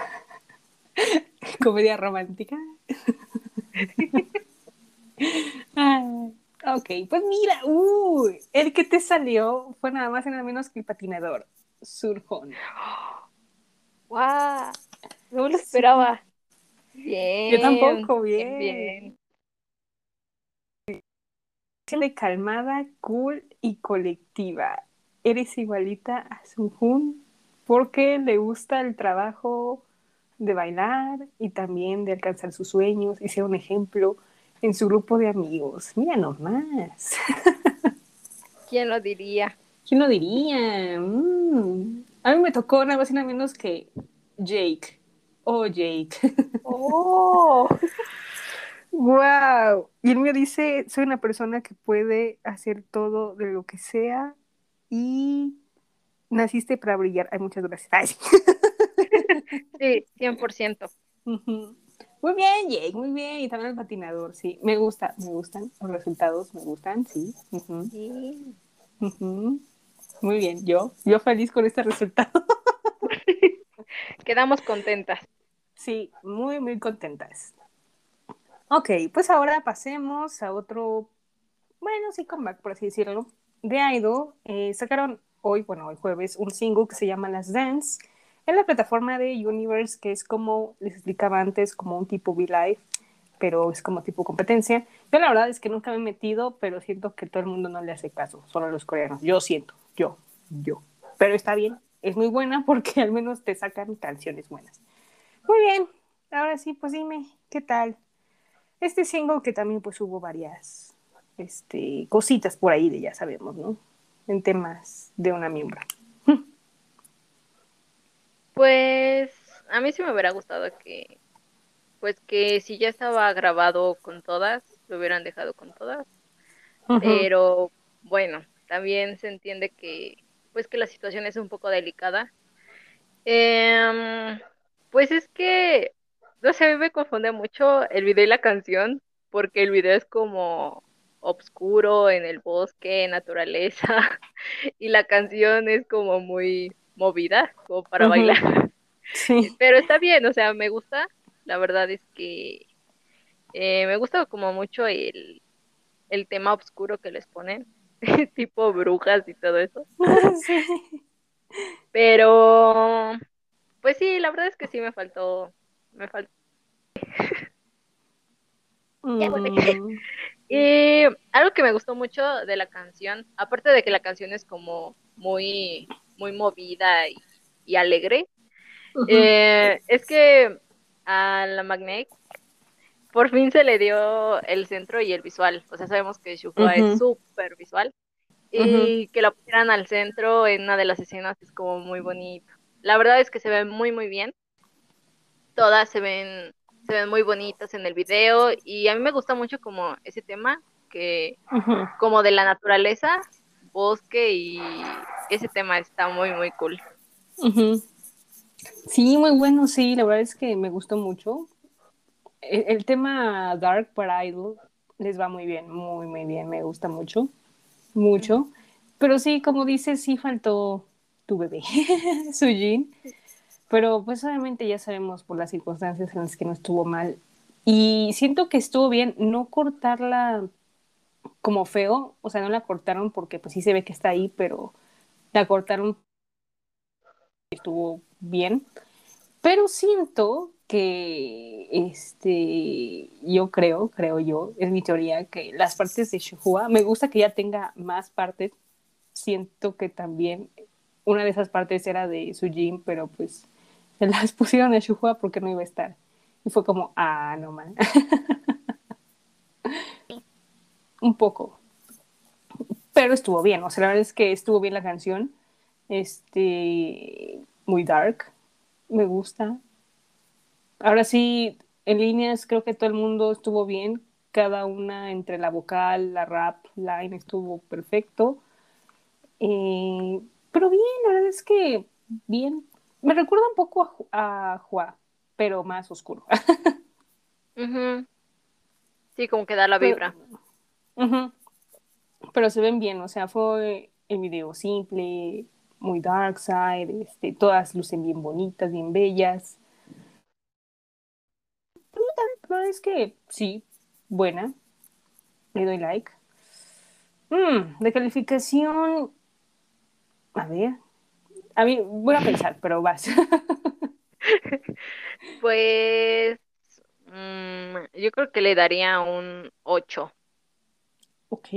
comedia romántica. Ah, ok, pues mira, uy, el que te salió fue nada más y nada menos que el patinador, Surjón. ¡Guau! No lo esperaba. Bien. Yo tampoco, bien, bien. bien. De calmada, cool y colectiva. Eres igualita a Surjón porque le gusta el trabajo de bailar y también de alcanzar sus sueños y ser un ejemplo en su grupo de amigos. Mira nomás. ¿Quién lo diría? ¿Quién lo diría? Mm. A mí me tocó nada más y nada menos que Jake. Oh, Jake. ¡Oh! ¡Wow! Y él me dice, soy una persona que puede hacer todo de lo que sea y naciste para brillar. Ay, muchas gracias. Ay, sí. Sí, 100%. Ujú. Muy bien, Jake, muy bien. Y también el patinador, sí. Me gusta, me gustan. Los resultados me gustan, sí. Sí. Muy bien, yo, yo feliz con este resultado. Quedamos contentas. Sí, muy, muy contentas. Ok, pues ahora pasemos a otro, bueno, sí, comeback, por así decirlo, de Idol. Eh, sacaron hoy, bueno, hoy jueves, un single que se llama Las Dance en la plataforma de Universe, que es como les explicaba antes, como un tipo V-Live, pero es como tipo competencia. Yo la verdad es que nunca me he metido, pero siento que todo el mundo no le hace caso, solo los coreanos. Yo siento, yo, yo. Pero está bien, es muy buena porque al menos te sacan canciones buenas. Muy bien, ahora sí, pues dime, ¿qué tal? Este single que también pues hubo varias este, cositas por ahí de ya sabemos, ¿no? En temas de una miembro. Pues a mí sí me hubiera gustado que, pues que si ya estaba grabado con todas, lo hubieran dejado con todas. Pero bueno, también se entiende que, pues que la situación es un poco delicada. Em, pues es que, no sé, a mí me confunde mucho el video y la canción, porque el video es como obscuro en el bosque, naturaleza, y la canción es como muy movida, como para bailar. Sí. Pero está bien, o sea, me gusta. La verdad es que eh, me gusta como mucho el, el tema oscuro que les ponen, tipo brujas y todo eso. sí. Pero, pues sí, la verdad es que sí me faltó, me volví. Mm, Y algo que me gustó mucho de la canción, aparte de que la canción es como muy, muy movida y, y alegre, eh, es que a la Magnet por fin se le dio el centro y el visual. O sea, sabemos que Shuhua Ujú. es súper visual. Y que la pusieran al centro en una de las escenas es como muy bonito. La verdad es que se ven muy, muy bien. Todas se ven, se ven muy bonitas en el video. Y a mí me gusta mucho como ese tema, que como de la naturaleza, bosque y ese tema está muy, muy cool. Sí, muy bueno, sí, la verdad es que me gustó mucho. El, el tema Dark para Idol les va muy bien, muy, muy bien, me gusta mucho, mucho. Pero sí, como dices, sí faltó tu bebé, Sujin. Pero pues obviamente ya sabemos por las circunstancias en las que no estuvo mal. Y siento que estuvo bien no cortarla como feo, o sea, no la cortaron porque pues sí se ve que está ahí, pero la cortaron estuvo bien. Pero siento que este yo creo, creo yo, es mi teoría, que las partes de Shuhua, me gusta que ya tenga más partes. Siento que también una de esas partes era de Sujin, pero pues se las pusieron a Shuhua porque no iba a estar. Y fue como, ah, no man. Un poco. Pero estuvo bien, o sea, la verdad es que estuvo bien la canción. Este, muy dark, me gusta. Ahora sí, en líneas creo que todo el mundo estuvo bien, cada una entre la vocal, la rap, line estuvo perfecto. Eh, pero bien, la verdad es que bien. Me recuerda un poco a, Ju- a Juá, pero más oscuro. Sí, como que da la Pero- vibra. Pero se ven bien, o sea, fue el video simple, muy dark side, este, todas lucen bien bonitas, bien bellas. Verdad es que sí, buena. Le doy like. Mm, de calificación. A ver. A mí, voy a pensar, pero vas. Pues mm, yo creo que le daría un 8. Ok.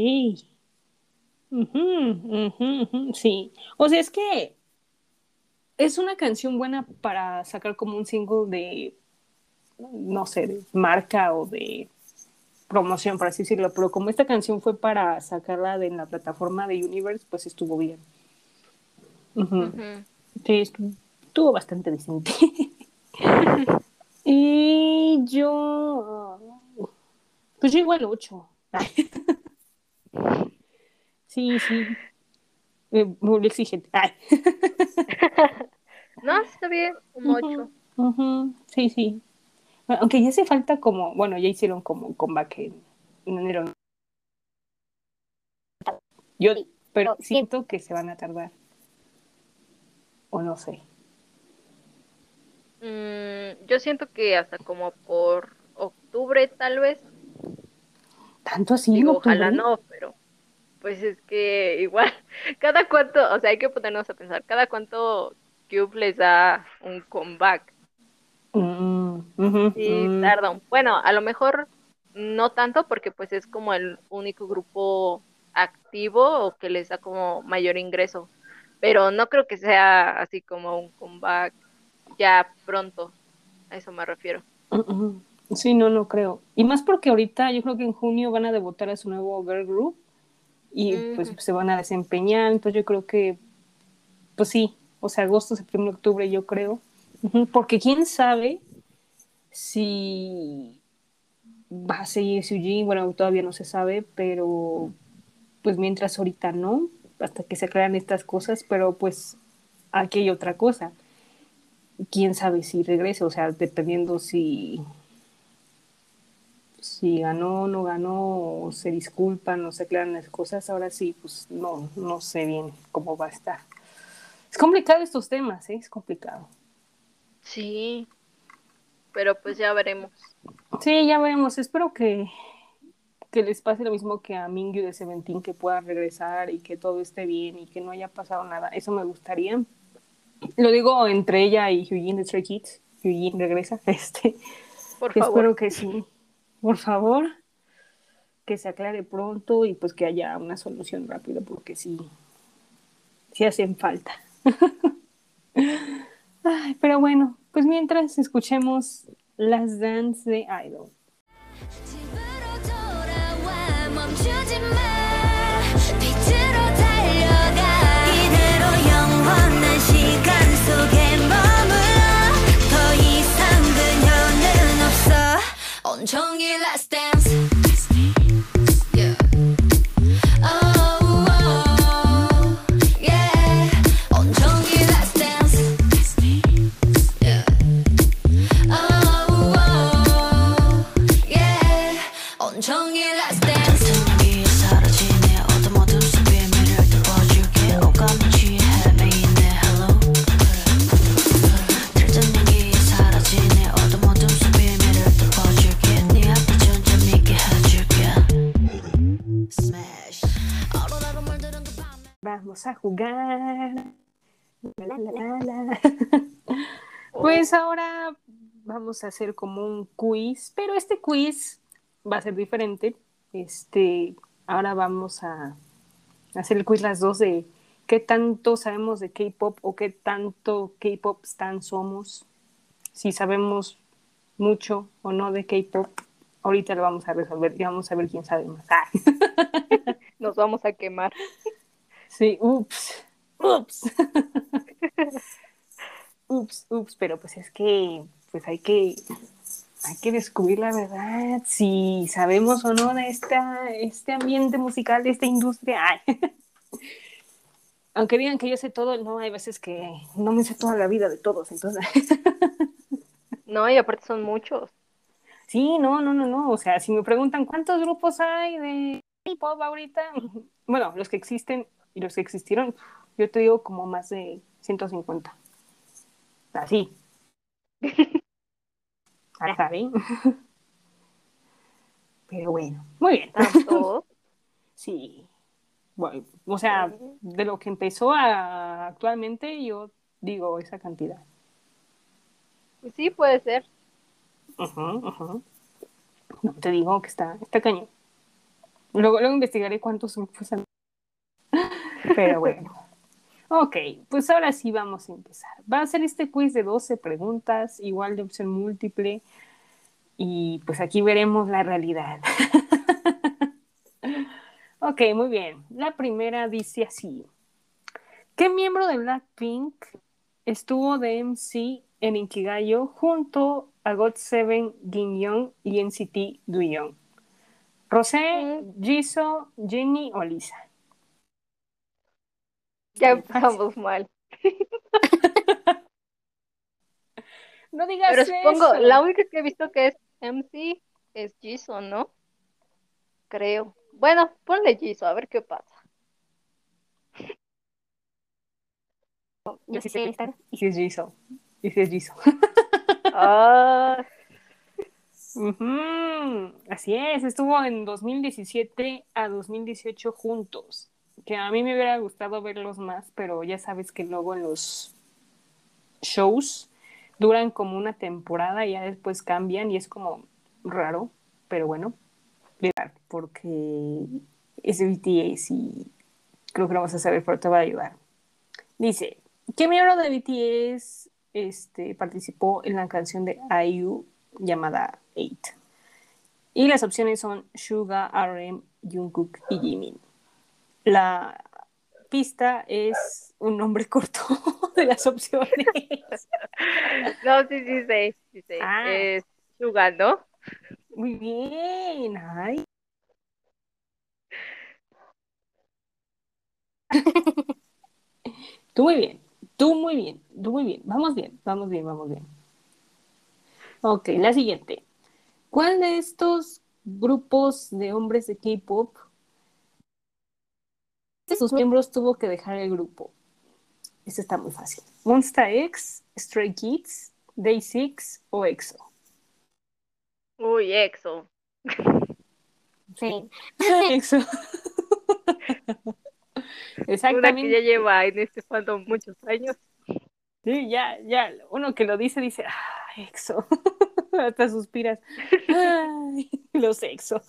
Ujú, ujú, ujú, sí. O sea, es que es una canción buena para sacar como un single de, no sé, de marca o de promoción, por así decirlo. Pero como esta canción fue para sacarla de en la plataforma de Universe, pues estuvo bien. Ujú. Ujú. Sí, estu- estuvo bastante decente. y yo, pues yo igual 8. sí, sí. Eh, muy exigente. Ay. No, está bien, un 8. Ujú, ujú, Sí, sí. Bueno, Aunque ya hace falta como, bueno, ya hicieron como un comeback en, en enero. Yo, pero siento que se van a tardar. O no sé. Mm, yo siento que hasta como por octubre tal vez. Tanto así. ojalá no, pero pues es que igual, cada cuánto, o sea, hay que ponernos a pensar, cada cuánto Cube les da un comeback. Mm, ujú, Sí, mm. tarda un- Bueno, a lo mejor no tanto porque pues es como el único grupo activo o que les da como mayor ingreso, pero no creo que sea así como un comeback ya pronto, a eso me refiero. Sí, no, no creo. Y más porque ahorita yo creo que en junio van a debutar a su nuevo girl group y pues se van a desempeñar, entonces yo creo que, pues sí, o sea, agosto, septiembre, octubre, yo creo. Porque quién sabe si va a seguir Eugene, bueno, todavía no se sabe, pero pues mientras ahorita no, hasta que se aclaran estas cosas, pero pues aquí hay otra cosa. Quién sabe si regrese, o sea, dependiendo si si ganó, no ganó, o se disculpan, o se aclaran las cosas, ahora sí, pues no, no sé bien cómo va a estar. Es complicado estos temas, ¿eh? es complicado. Sí, pero pues ya veremos. Sí, ya veremos, espero que, que les pase lo mismo que a Mingyu de Seventeen, que pueda regresar y que todo esté bien y que no haya pasado nada, eso me gustaría. Lo digo entre ella y Hyujin de Stray Kids, Hyujin regresa, este, Por favor. Espero que sí. Por favor, que se aclare pronto y pues que haya una solución rápida, porque sí, sí hacen falta. Ay, pero bueno, pues mientras escuchemos las dance de Idol. 없어 온종일 last dance Vamos a jugar. La, la, la, la. Pues ahora vamos a hacer como un quiz, pero este quiz va a ser diferente. Este, ahora vamos a hacer el quiz las dos de qué tanto sabemos de K-pop o qué tanto K-pop stan somos. Si sabemos mucho o no de K-pop, ahorita lo vamos a resolver y vamos a ver quién sabe más. Nos vamos a quemar. Sí, ups, ups. ups, ups, pero pues es que pues hay que hay que descubrir la verdad, si sabemos o no de esta, este ambiente musical, de esta industria. Ay. Aunque digan que yo sé todo, no, hay veces que no me sé toda la vida de todos, entonces. No, y aparte son muchos. Sí, no, no, no, no. O sea, si me preguntan cuántos grupos hay de K-pop ahorita, bueno, los que existen y los que existieron, yo te digo como más de 150. Así. Saben. Pero bueno, muy bien. Tantos. Sí. Bueno, o sea, de lo que empezó a actualmente, yo digo esa cantidad. Pues sí, puede ser. Ujú, ujú. No, te digo que está, está cañón. Luego, luego investigaré cuántos grupos han. Pero bueno. Ok, pues ahora sí vamos a empezar. Va a ser este quiz de 12 preguntas, igual de opción múltiple. Y pues aquí veremos la realidad. ok, muy bien. La primera dice así. ¿Qué miembro de Blackpink estuvo de MC en Inkigayo junto a GOT7, Young y NCT Doyoung? Rosé, Jisoo, Jenny o Lisa. Ya empezamos mal. No digas Pero supongo, eso. la única que he visto que es MC es Jisoo, ¿no? Creo. Bueno, ponle Jisoo, a ver qué pasa. Yo sí sé esta. Y si es Jisoo. Y si es Jisoo. Ah, Ujú, Así es, estuvo en 2017 a 2018 juntos. Que a mí me hubiera gustado verlos más, pero ya sabes que luego en los shows duran como una temporada y ya después cambian y es como raro, pero bueno, porque es BTS y creo que lo vamos a saber, pero te va a ayudar. Dice, ¿qué miembro de BTS este, participó en la canción de IU llamada Eight. Y las opciones son Suga, RM, Jungkook y Jimin. La pista es un nombre corto de las opciones. No, sí, sí sé, sí sé. Ah. Es Suga, ¿no? Muy bien. Ay. Tú muy bien. Tú muy bien. Tú muy bien. Vamos bien. Vamos bien. Vamos bien. Ok, la siguiente. ¿Cuál de estos grupos de hombres de K-pop de sus miembros tuvo que dejar el grupo? Este está muy fácil. Monsta X, Stray Kids, Day Six o EXO. Uy, EXO. Sí. EXO. Una que Exactamente. ya lleva en este fandom muchos años. Sí, ya, ya, uno que lo dice dice, ah, EXO. Hasta suspiras. Ay, los EXO.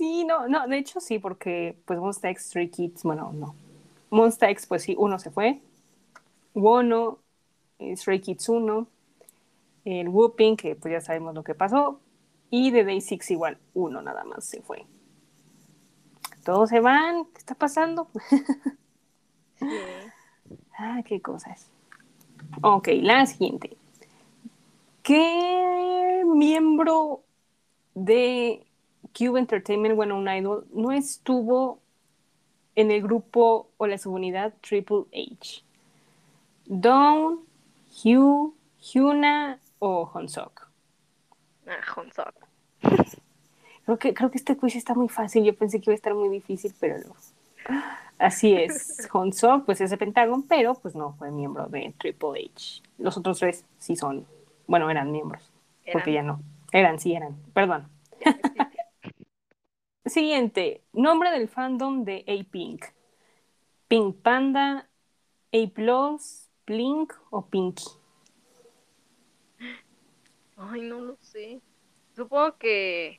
Sí, no, no, de hecho sí, porque pues Monsta X, Stray Kids, bueno, no. Monsta X, pues sí, uno se fue. Wono, eh, Stray Kids 1, el Whooping, que pues ya sabemos lo que pasó, y de Day Six igual, uno nada más se fue. Todos se van, ¿qué está pasando? Sí. Ah, qué cosas. Ok, la siguiente. ¿Qué miembro de Cube Entertainment, bueno, un idol, no estuvo en el grupo o la subunidad Triple H? Dawn, Hugh, Hyuna o Honsok. Ah, Honsok. Creo que, creo que este quiz está muy fácil. Yo pensé que iba a estar muy difícil, pero no. Así es. Honsok, pues es de Pentagon, pero pues no fue miembro de Triple H. Los otros tres sí son, bueno, eran miembros, porque ya no. Eran, sí eran. Perdón. Siguiente. Nombre del fandom de A-Pink. Pink Panda, A-Plus, Blink o Pinky. Ay, no lo sé. Supongo que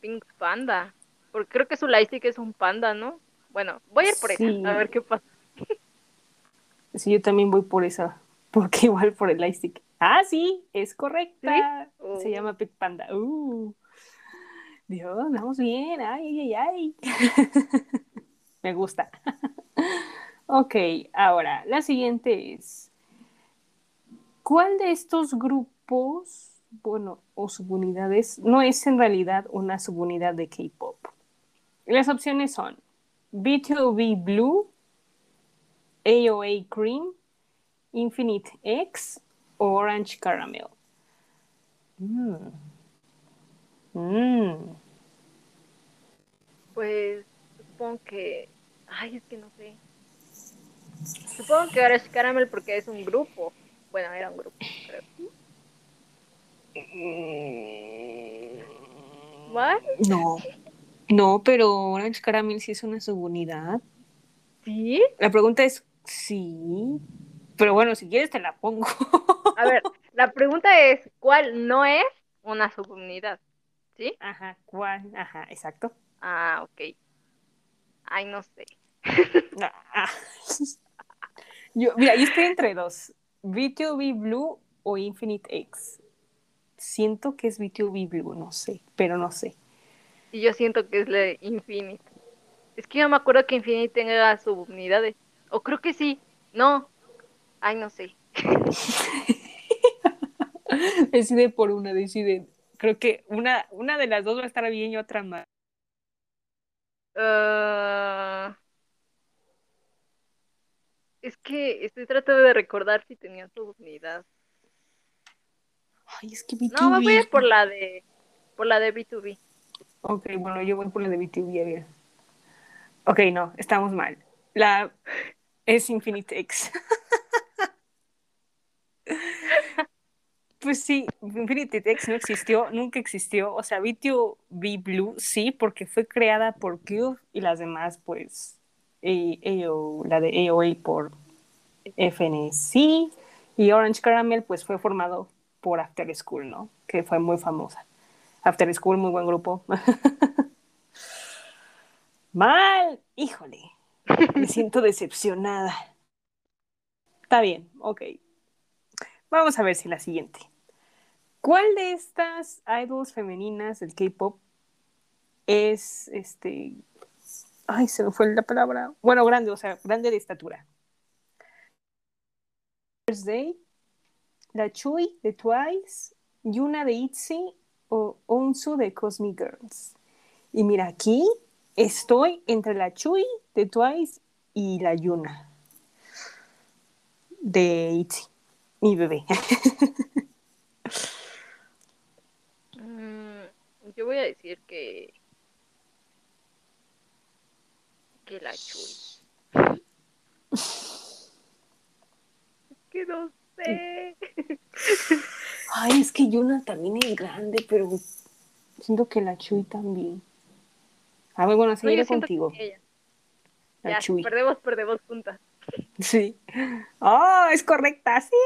Pink Panda. Porque creo que su lightstick es un panda, ¿no? Bueno, voy a ir por Sí. esa, a ver qué pasa. Sí, yo también voy por esa, porque igual por el lightstick. Ah, sí, es correcta. ¿Sí? Se Oh. llama Pink Panda. Uh. Dios, vamos bien. Ay, ay, ay. Me gusta. ok, ahora, la siguiente es. ¿Cuál de estos grupos, bueno, o subunidades, no es en realidad una subunidad de K-pop? Las opciones son B2B Blue, AOA Cream, Infinite X o Orange Caramel. Mm. Mm. Pues supongo que. Ay, es que no sé. Supongo que ahora es Caramel porque es un grupo. Bueno, era un grupo, creo. ¿What? No, no, pero Orange Caramel sí es una subunidad. ¿Sí? La pregunta es sí, pero bueno, si quieres te la pongo. A ver, la pregunta es: ¿cuál no es una subunidad? ¿Sí? Ajá, ¿cuál? Ajá, exacto. Ah, ok. Ay, no sé. Ah. Yo, mira, yo estoy entre dos, B2B Blue o Infinite X. Siento que es B2B Blue, no sé, pero no sé. Y yo siento que es la Infinite. Es que yo me acuerdo que Infinite tenga subunidades. O creo que sí. No. Ay, no sé. Decide por una, decide. Creo que una, una de las dos va a estar bien y otra mal. Ah, es que estoy tratando de recordar si tenía subunidad. Ay, es que B2B. No, voy a ir por la de por la de B2B. Ok, bueno, yo voy por la de B2B, a ver. Ok, no, estamos mal. La es Infinite X. Pues sí, Infinite X no existió, nunca existió. O sea, B2B Blue sí, porque fue creada por Cube y las demás, pues, eh, AO, la de AOA por FNC y Orange Caramel, pues fue formado por After School, ¿no? Que fue muy famosa. After School, muy buen grupo. Mal, híjole, me siento decepcionada. Está bien, ok. vamos a ver si la siguiente. ¿Cuál de estas idols femeninas del K-pop es este. Ay, se me fue la palabra. Bueno, grande, o sea, grande de estatura. Thursday, la Chui de Twice, Yuna de ITZY o Onsu de Cosmic Girls. Y mira, aquí estoy entre la Chui de Twice y la Yuna de ITZY, mi bebé. yo voy a decir que. que la Chuy. que no sé. Ay, es que Yuna también es grande, pero siento que la Chui también. A ver, bueno, No, seguiré siento contigo. ella. La Ya, Chui. perdemos, perdemos juntas. Sí. Oh, es correcta, sí.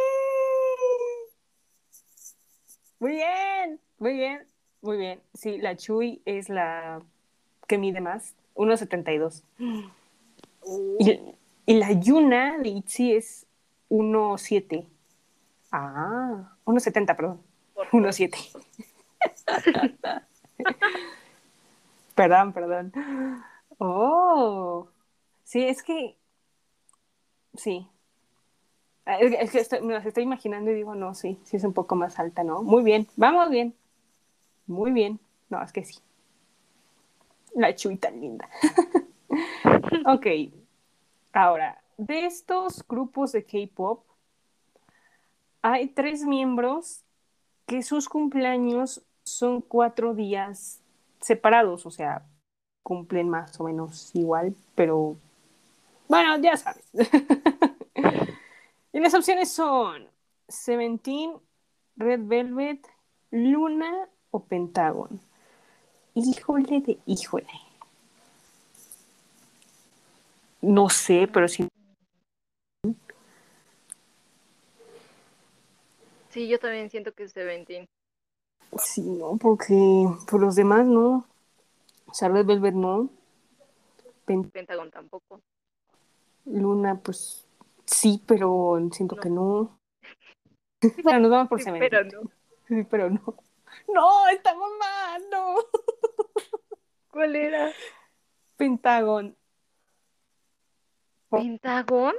Muy bien, muy bien, muy bien. Sí, la Chui es la que mide más, 1.72. Y, y la Yuna de Itzy es 1.7. Ah, 1.70, perdón. Por 1.7. perdón, perdón. Oh, sí, es que, sí. Es que estoy, me las estoy imaginando y digo, no, sí, sí es un poco más alta, ¿no? Muy bien, vamos bien. Muy bien. No, es que sí. La Chuy tan linda. ok. Ahora, de estos grupos de K-pop, hay tres miembros que sus cumpleaños son cuatro días separados, o sea, cumplen más o menos igual, pero bueno, ya sabes. y las opciones son Seventeen, Red Velvet, Luna o Pentagon. Híjole de híjole. No sé, pero sí. Sí, yo también siento que es Seventeen. Sí, no, porque por los demás no. Red Velvet no. Pen- Pentagon tampoco. Luna, pues sí, pero siento No. que no. Bueno, nos vamos por Sí, Seventeen. pero no. Sí, pero no. No, estamos mal, no. ¿Cuál era? Pentagon. Oh. ¿Pentagon?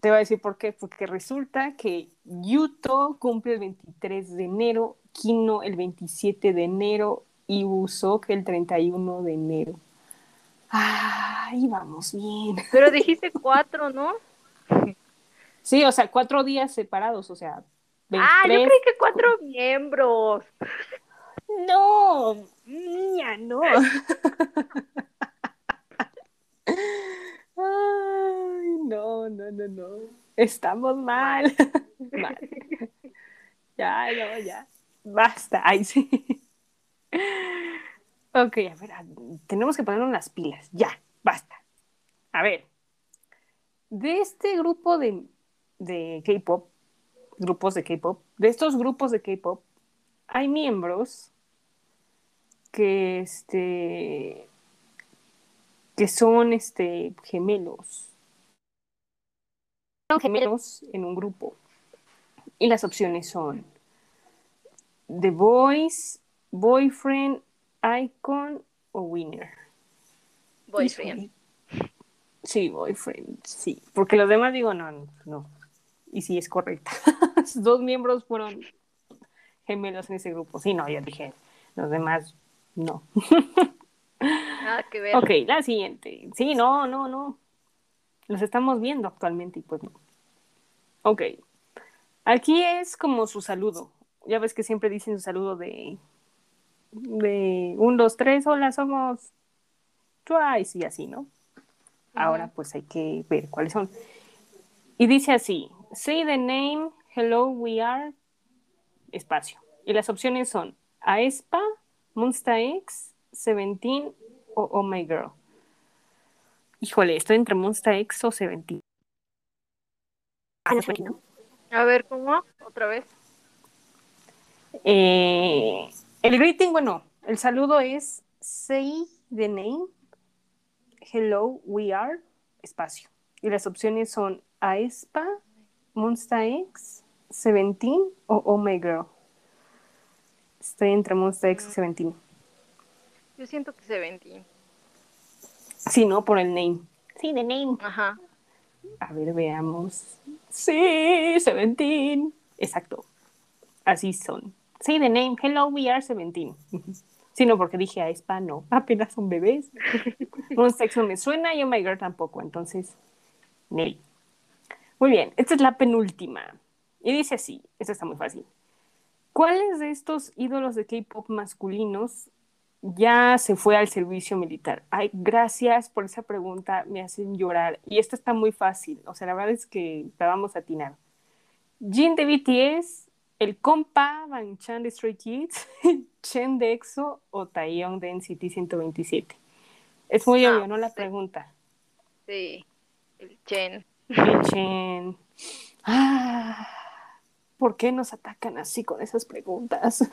Te voy a decir por qué. Porque resulta que Yuto cumple el 23 de enero, Kino el 27 de enero y Busok el 31 de enero. Ay, vamos bien. Pero dijiste cuatro, ¿no? Sí, o sea, cuatro días separados, o sea, 23. Ah, yo creí que cuatro miembros. No, niña, no. Ay, no, no, no, no. Estamos mal. Mal. Ya, no, ya. Basta. Ay, sí. Ok, a ver, a- tenemos que ponernos las pilas. Ya, basta. A ver. De este grupo de, de K-pop, grupos de K-pop, de estos grupos de K-pop, hay miembros que este que son este gemelos. Son gemelos en un grupo. Y las opciones son The Voice, Boyfriend, Icon o Winner. Boyfriend. Sí, Boyfriend, sí. Porque los demás digo, no, no, no. Y sí, es correcta. Dos miembros fueron gemelos en ese grupo. Sí, no, yo dije, los demás no. Nada que ver. Ok, la siguiente. Sí, no, no, no. Los estamos viendo actualmente y pues no. Ok. Aquí es como su saludo. Ya ves que siempre dicen su saludo de. de un, dos, tres, hola, somos Twice y así, ¿no? Ahora pues hay que ver cuáles son. Y dice así: Say the name, hello, we are, espacio. Y las opciones son Aespa, Monsta X, Seventeen o Oh My Girl. Híjole, estoy entre Monsta X o Seventeen. Ah, no. A ver, ¿cómo? ¿Otra vez? Eh, el greeting, bueno, el saludo es Say the name, hello, we are, espacio. Y las opciones son Aespa, Monsta X, Seventeen o Oh My Girl? Estoy entre Monster X y Seventeen. Yo siento que Seventeen. Sí, ¿no? Por el name. Sí, the name. Ajá. A ver, veamos. Sí, Seventeen. Exacto. Así son. Sí, the name. Hello, we are Seventeen. Sí, no, porque dije a Espa, no. Apenas son bebés. Monster X no me suena y Oh My Girl tampoco. Entonces, Ney. Muy bien, esta es la penúltima. Y dice así, esta está muy fácil. ¿Cuáles de estos ídolos de K-pop masculinos ya se fue al servicio militar? Ay, gracias por esa pregunta, me hacen llorar. Y esta está muy fácil, o sea, la verdad es que la vamos a atinar. Jin de BTS, el compa Van Chan de Stray Kids, Chen de EXO o Taeyong de NCT 127. Es muy Ah, obvio, ¿no? La sí. pregunta. Sí. El Chen. El Chen. Ah, ¿Por qué nos atacan así con esas preguntas?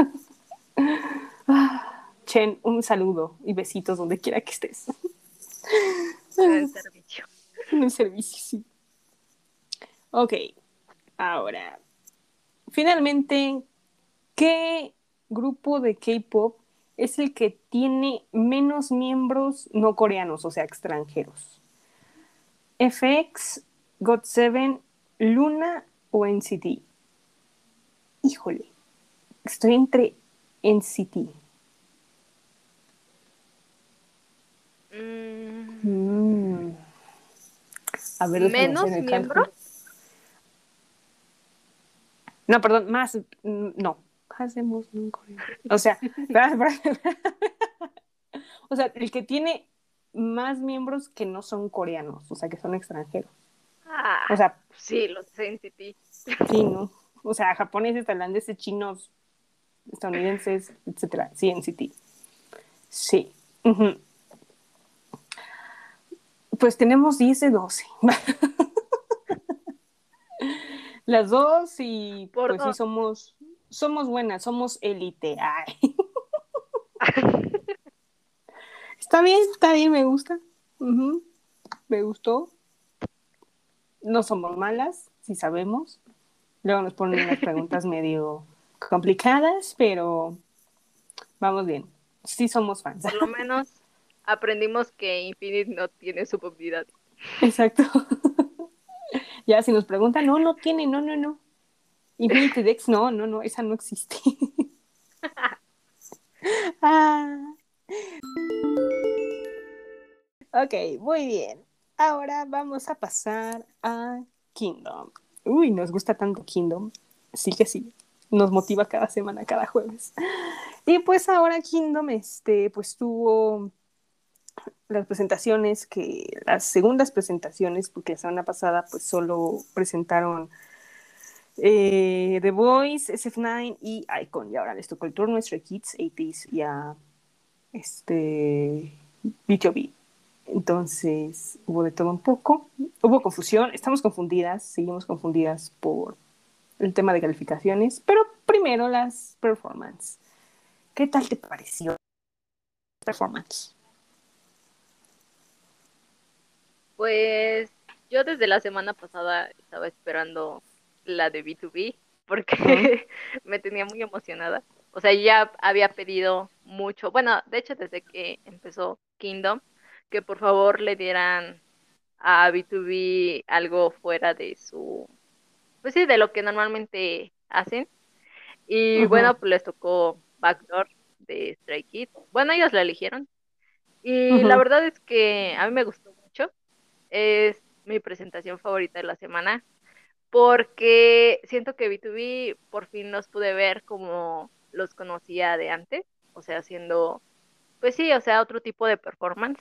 Ah, Chen, un saludo y besitos donde quiera que estés. en el servicio. En el servicio, sí. Ok, ahora. Finalmente, ¿qué grupo de K-pop es el que tiene menos miembros no coreanos, o sea, extranjeros? FX, GOT7, Luna o NCT? Híjole, estoy entre NCT. Mm, Mm. A ver, ¿Menos miembros? No, perdón, más. mm, No. Hacemos un coreano. O sea, o sea, el que tiene más miembros que no son coreanos, o sea, que son extranjeros. ah, O sea, sí, los NCT. sí, ¿no? O sea, japoneses, tailandeses, chinos, estadounidenses, etcétera. Sí, en City. Sí. Pues tenemos 10 de 12. Las dos y Por pues sí somos somos buenas, somos élite. Ay. Está bien, está bien, me gusta. Me gustó. No somos malas, si sabemos. Luego nos ponen unas preguntas medio complicadas, pero vamos bien. Sí somos fans. Por lo menos aprendimos que Infinite no tiene su movilidad. Exacto. ya si nos preguntan, no, no tiene, no, no, no. Infinity Dex, no, no, no, esa no existe. ah. Ok, muy bien. Ahora vamos a pasar a Kingdom. Uy, nos gusta tanto Kingdom. Sí que sí. Nos motiva cada semana, cada jueves. Y pues ahora Kingdom, este, pues tuvo las presentaciones que, las segundas presentaciones, porque la semana pasada pues solo presentaron eh, The Voice, SF9 y Icon. Y ahora les tocó el turno a Stray Kids, 80s y a este, B2B. Entonces hubo de todo un poco. Hubo confusión, estamos confundidas, seguimos confundidas por el tema de calificaciones, pero primero las performance. ¿Qué tal te pareció performance? Pues yo desde la semana pasada estaba esperando la de B2B porque me tenía muy emocionada. O sea, ya había pedido mucho, bueno, de hecho desde que empezó Kingdom, que por favor le dieran a B2B algo fuera de su, pues sí, de lo que normalmente hacen. Y bueno, pues les tocó Backdoor de Stray Kids. Bueno, ellos la eligieron. Y la verdad es que a mí me gustó mucho. Es mi presentación favorita de la semana porque siento que B2B por fin los pude ver como los conocía de antes, o sea, haciendo, pues sí, o sea, otro tipo de performance.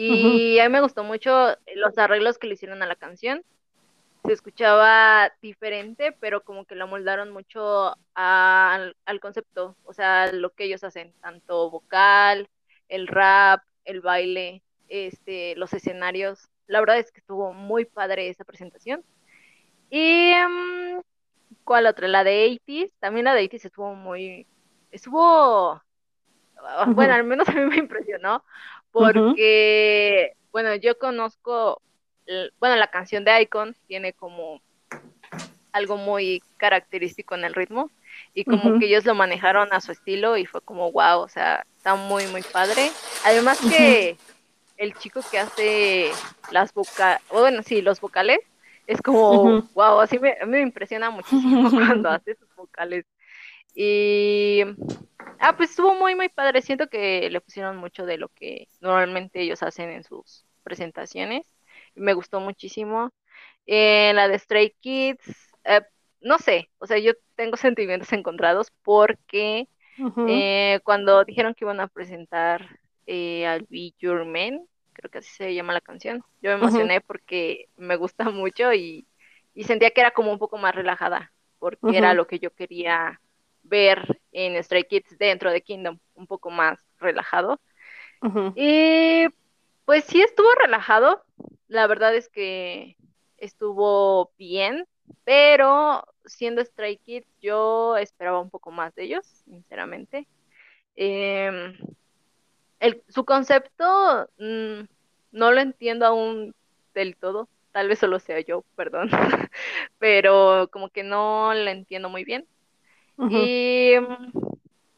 Y a mí me gustó mucho los arreglos que le hicieron a la canción. Se escuchaba diferente, pero como que lo moldaron mucho a- al, al concepto, o sea, lo que ellos hacen, tanto vocal, el rap, el baile, este, los escenarios. La verdad es que estuvo muy padre esa presentación. Y mm, ¿cuál otra? La de 80s, también la de 80s estuvo muy, estuvo, bueno, al menos a mí me impresionó, porque, bueno, yo conozco, bueno, la canción de Icon tiene como algo muy característico en el ritmo y como que ellos lo manejaron a su estilo y fue como wow, o sea, está muy muy padre. Además que el chico que hace las vocales, bueno, sí, los vocales es como wow, así me, me impresiona muchísimo cuando hace sus vocales. Y ah, pues estuvo muy muy padre, siento que le pusieron mucho de lo que normalmente ellos hacen en sus presentaciones. Me gustó muchísimo. Eh, la de Stray Kids, eh, no sé, o sea, yo tengo sentimientos encontrados porque eh, cuando dijeron que iban a presentar eh, al Be Your Man, creo que así se llama la canción, yo me emocioné porque me gusta mucho y, y sentía que era como un poco más relajada, porque era lo que yo quería ver en Stray Kids dentro de Kingdom, un poco más relajado. Y pues sí estuvo relajado, la verdad es que estuvo bien, pero siendo Stray Kids yo esperaba un poco más de ellos, sinceramente. Em, el- su concepto mm, no lo entiendo aún del todo, tal vez solo sea yo, perdón, pero como que no lo entiendo muy bien. Y mm,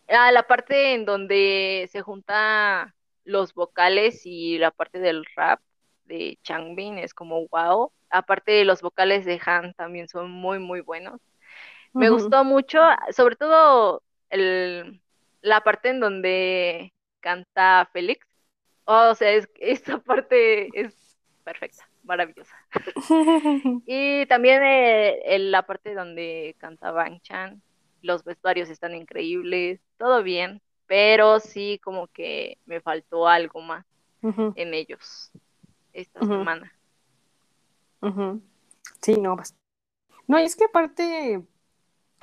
ah, la parte en donde se junta los vocales y la parte del rap de Changbin es como wow. Aparte los vocales de Han también son muy muy buenos. Me gustó mucho, sobre todo el, la parte en donde canta Félix. Oh, o sea, es, esta parte es perfecta, maravillosa. Y también eh, el- la parte donde canta Bang Chan, los vestuarios están increíbles, todo bien, pero sí como que me faltó algo más en ellos esta semana. Ujú. Sí, no, No, y es que aparte,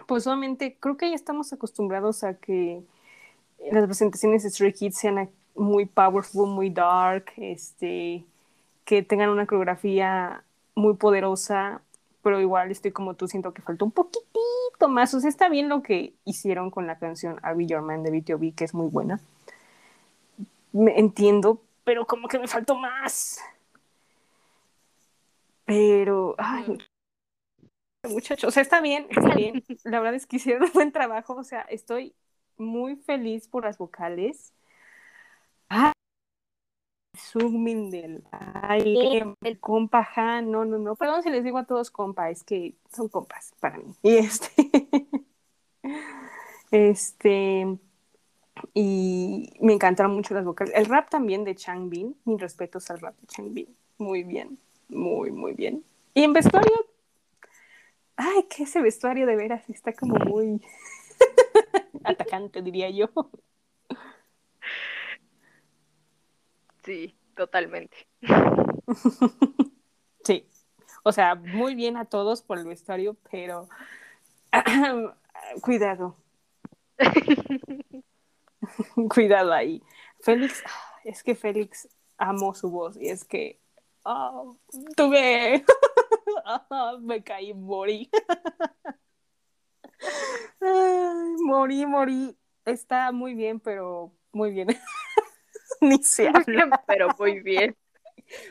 pues obviamente creo que ya estamos acostumbrados a que las presentaciones de Stray Kids sean muy powerful, muy dark, este, que tengan una coreografía muy poderosa, pero igual estoy como tú, siento que faltó un poquitito más. O sea, está bien lo que hicieron con la canción I'll Be Your Man de BTOB, que es muy buena. Me entiendo, pero como que me faltó más. Pero, ay, muchachos, o sea, está bien, está bien. La verdad es que hicieron un buen trabajo, o sea, estoy muy feliz por las vocales. Ah, Sugmin del aire, el compa Han, no, no, no, perdón si les digo a todos compa, es que son compas para mí. Y este, este, y me encantaron mucho las vocales. El rap también de Changbin, mis respetos al rap de Changbin, muy bien, muy, muy bien. Y en vestuario, ay, que ese vestuario de veras está como muy atacante, diría yo. Sí, totalmente. Sí, o sea, muy bien a todos por el vestuario, pero cuidado, cuidado ahí. Félix, es que Félix amó su voz y es que oh, tuve, me caí, morí. Ay, morí, morí. Está muy bien, pero muy bien. Ni se habla. pero muy bien.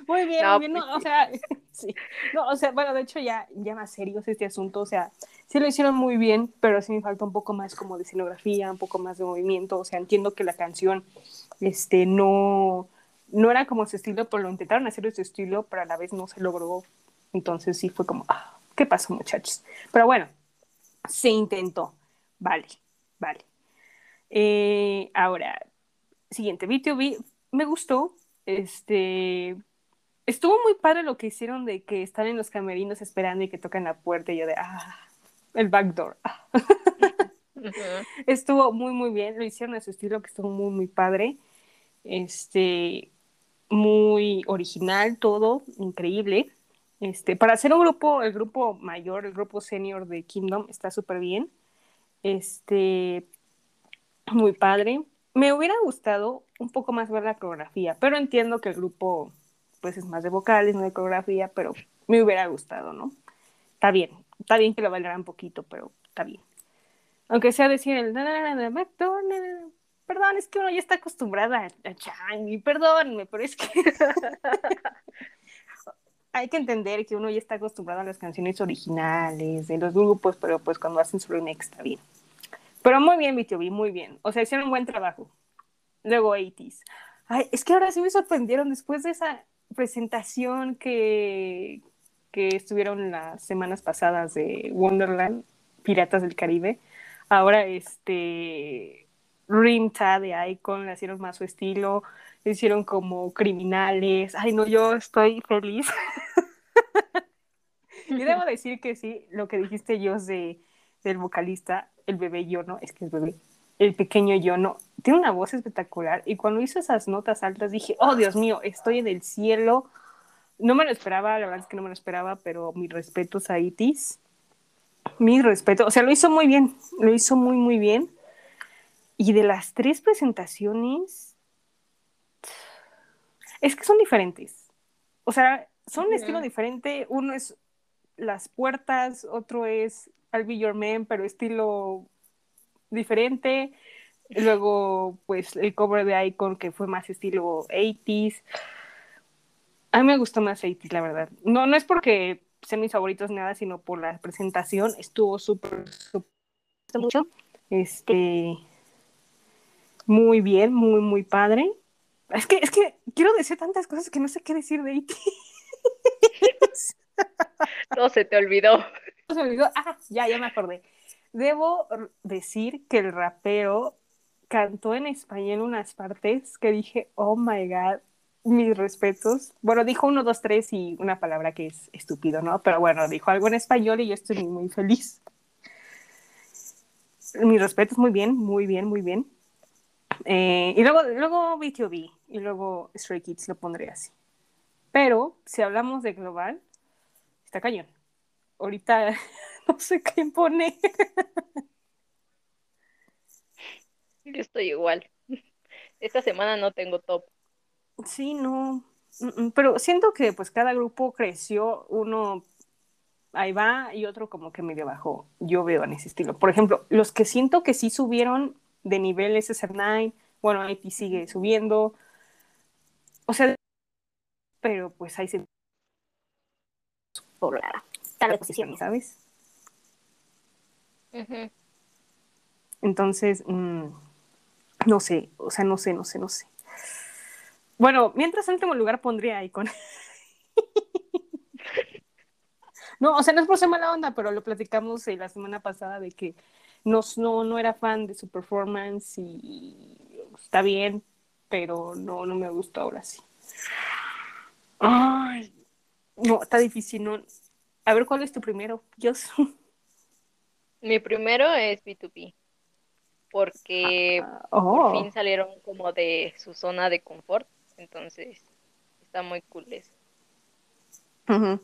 Muy bien, No, muy bien, no, pues o sea, sí. No, o sea, bueno, de hecho ya, ya más serios este asunto, o sea, sí lo hicieron muy bien, pero sí me falta un poco más como de escenografía, un poco más de movimiento, o sea, entiendo que la canción, este, no, no era como su estilo, pero lo intentaron hacer de su estilo, pero a la vez no se logró, entonces sí fue como, ah, ¿qué pasó muchachos? Pero bueno, se intentó, vale, vale. Eh, ahora, siguiente, BTOB, me gustó, este, estuvo muy padre lo que hicieron de que están en los camerinos esperando y que tocan la puerta y yo de, ah, el backdoor. ah. Estuvo muy, muy bien, lo hicieron a su estilo que estuvo muy, muy padre, este, muy original todo, increíble. Este, para hacer un grupo, el grupo mayor, el grupo senior de Kingdom está súper bien. Este, muy padre. Me hubiera gustado un poco más ver la coreografía, pero entiendo que el grupo pues es más de vocales, no de coreografía, pero me hubiera gustado, ¿no? Está bien, está bien que lo un poquito, pero está bien. Aunque sea decir el perdón, es que uno ya está acostumbrada a, a Chang, y perdónenme, pero es que hay que entender que uno ya está acostumbrado a las canciones originales de los grupos, pero pues cuando hacen su remake está bien. Pero muy bien, BTOB, muy bien. O sea, hicieron un buen trabajo. Luego 80s. Ay, es que ahora sí me sorprendieron después de esa presentación que, que estuvieron las semanas pasadas de Wonderland, Piratas del Caribe. Ahora, este, Rimta de Icon, le hicieron más su estilo, le hicieron como criminales. Ay, no, yo estoy feliz. y debo decir que sí, lo que dijiste yo de, del vocalista, el bebé Yono, es que es bebé, el pequeño Yono, tiene una voz espectacular. Y cuando hizo esas notas altas dije, oh Dios mío, estoy en el cielo. No me lo esperaba, la verdad es que no me lo esperaba, pero mis respetos a Itis. Mis respetos, o sea, lo hizo muy bien, lo hizo muy, muy bien. Y de las tres presentaciones, es que son diferentes. O sea, son un estilo diferente. Uno es las puertas, otro es I'll Be Your Man, pero estilo diferente. Luego, pues el cover de Icon, que fue más estilo 80s. A mí me gustó más 80s, la verdad. No, no es porque sean mis favoritos nada, sino por la presentación. Estuvo súper, súper mucho. Este, muy bien, muy, muy padre. Es que, es que quiero decir tantas cosas que no sé qué decir de E.T. No se te olvidó. Ah, ya, ya me acordé. Debo decir que el rapero cantó en español unas partes que dije, oh my god, mis respetos. Bueno, dijo uno, dos, tres y una palabra que es estúpido, ¿no? Pero bueno, dijo algo en español y yo estoy muy feliz. Mis respetos, muy bien, muy bien, muy bien. Eh, y luego, luego BTOB y luego Stray Kids lo pondré así. Pero si hablamos de global, está cañón. Ahorita no sé quién pone. Yo estoy igual. Esta semana no tengo top. Sí, no. Pero siento que pues cada grupo creció, uno ahí va y otro como que medio bajó. Yo veo en ese estilo. Por ejemplo, los que siento que sí subieron de nivel SSR9, bueno, IT sigue subiendo. O sea, pero pues ahí se por de posiciones, ¿sabes? Entonces, mm, no sé, o sea, no sé, no sé, no sé. Bueno, mientras en último lugar pondría Icon. No, o sea, no es por ser mala onda, pero lo platicamos eh, la semana pasada de que no, no, no era fan de su performance y está bien, pero no, no me gustó ahora sí. Ay, no, está difícil, no. A ver, ¿cuál es tu primero? Dios. Mi primero es B2B. Porque por Oh, fin salieron como de su zona de confort. Entonces, está muy cool eso. Ujú,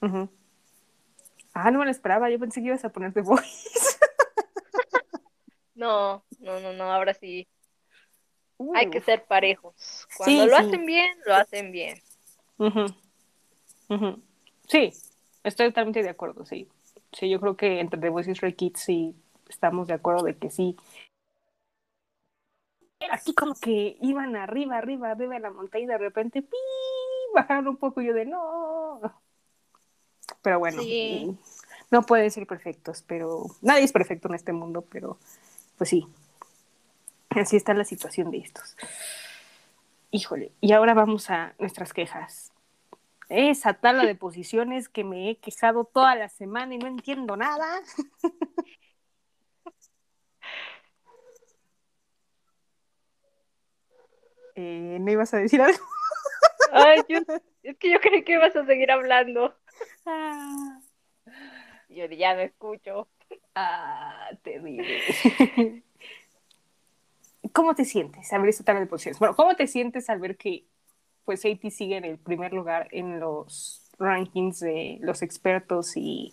ujú. Ah, no me lo esperaba. Yo pensé que ibas a poner The Voice. No, no, no, no, ahora sí. Hay que ser parejos. Cuando Sí, lo sí. hacen bien, lo hacen bien. Ujú, ujú. Sí, estoy totalmente de acuerdo, sí. Sí, yo creo que entre The Voice y Stray Kids sí estamos de acuerdo de que sí. Aquí como que iban arriba, arriba, arriba de la montaña y de repente ¡pi! bajaron un poco y yo de no. Pero bueno, Sí. no pueden ser perfectos, pero nadie es perfecto en este mundo, pero pues sí. Así está la situación de estos. Híjole, y ahora vamos a nuestras quejas. Esa tabla de posiciones que me he quejado toda la semana y no entiendo nada. Eh, ¿No ibas a decir algo? Ay, yo- es que yo creí que ibas a seguir hablando. Ah, Yo ya no escucho. ah, terrible. ¿Cómo te sientes al ver esta tabla de posiciones? Bueno, ¿cómo te sientes al ver que pues 80 sigue en el primer lugar en los rankings de los expertos y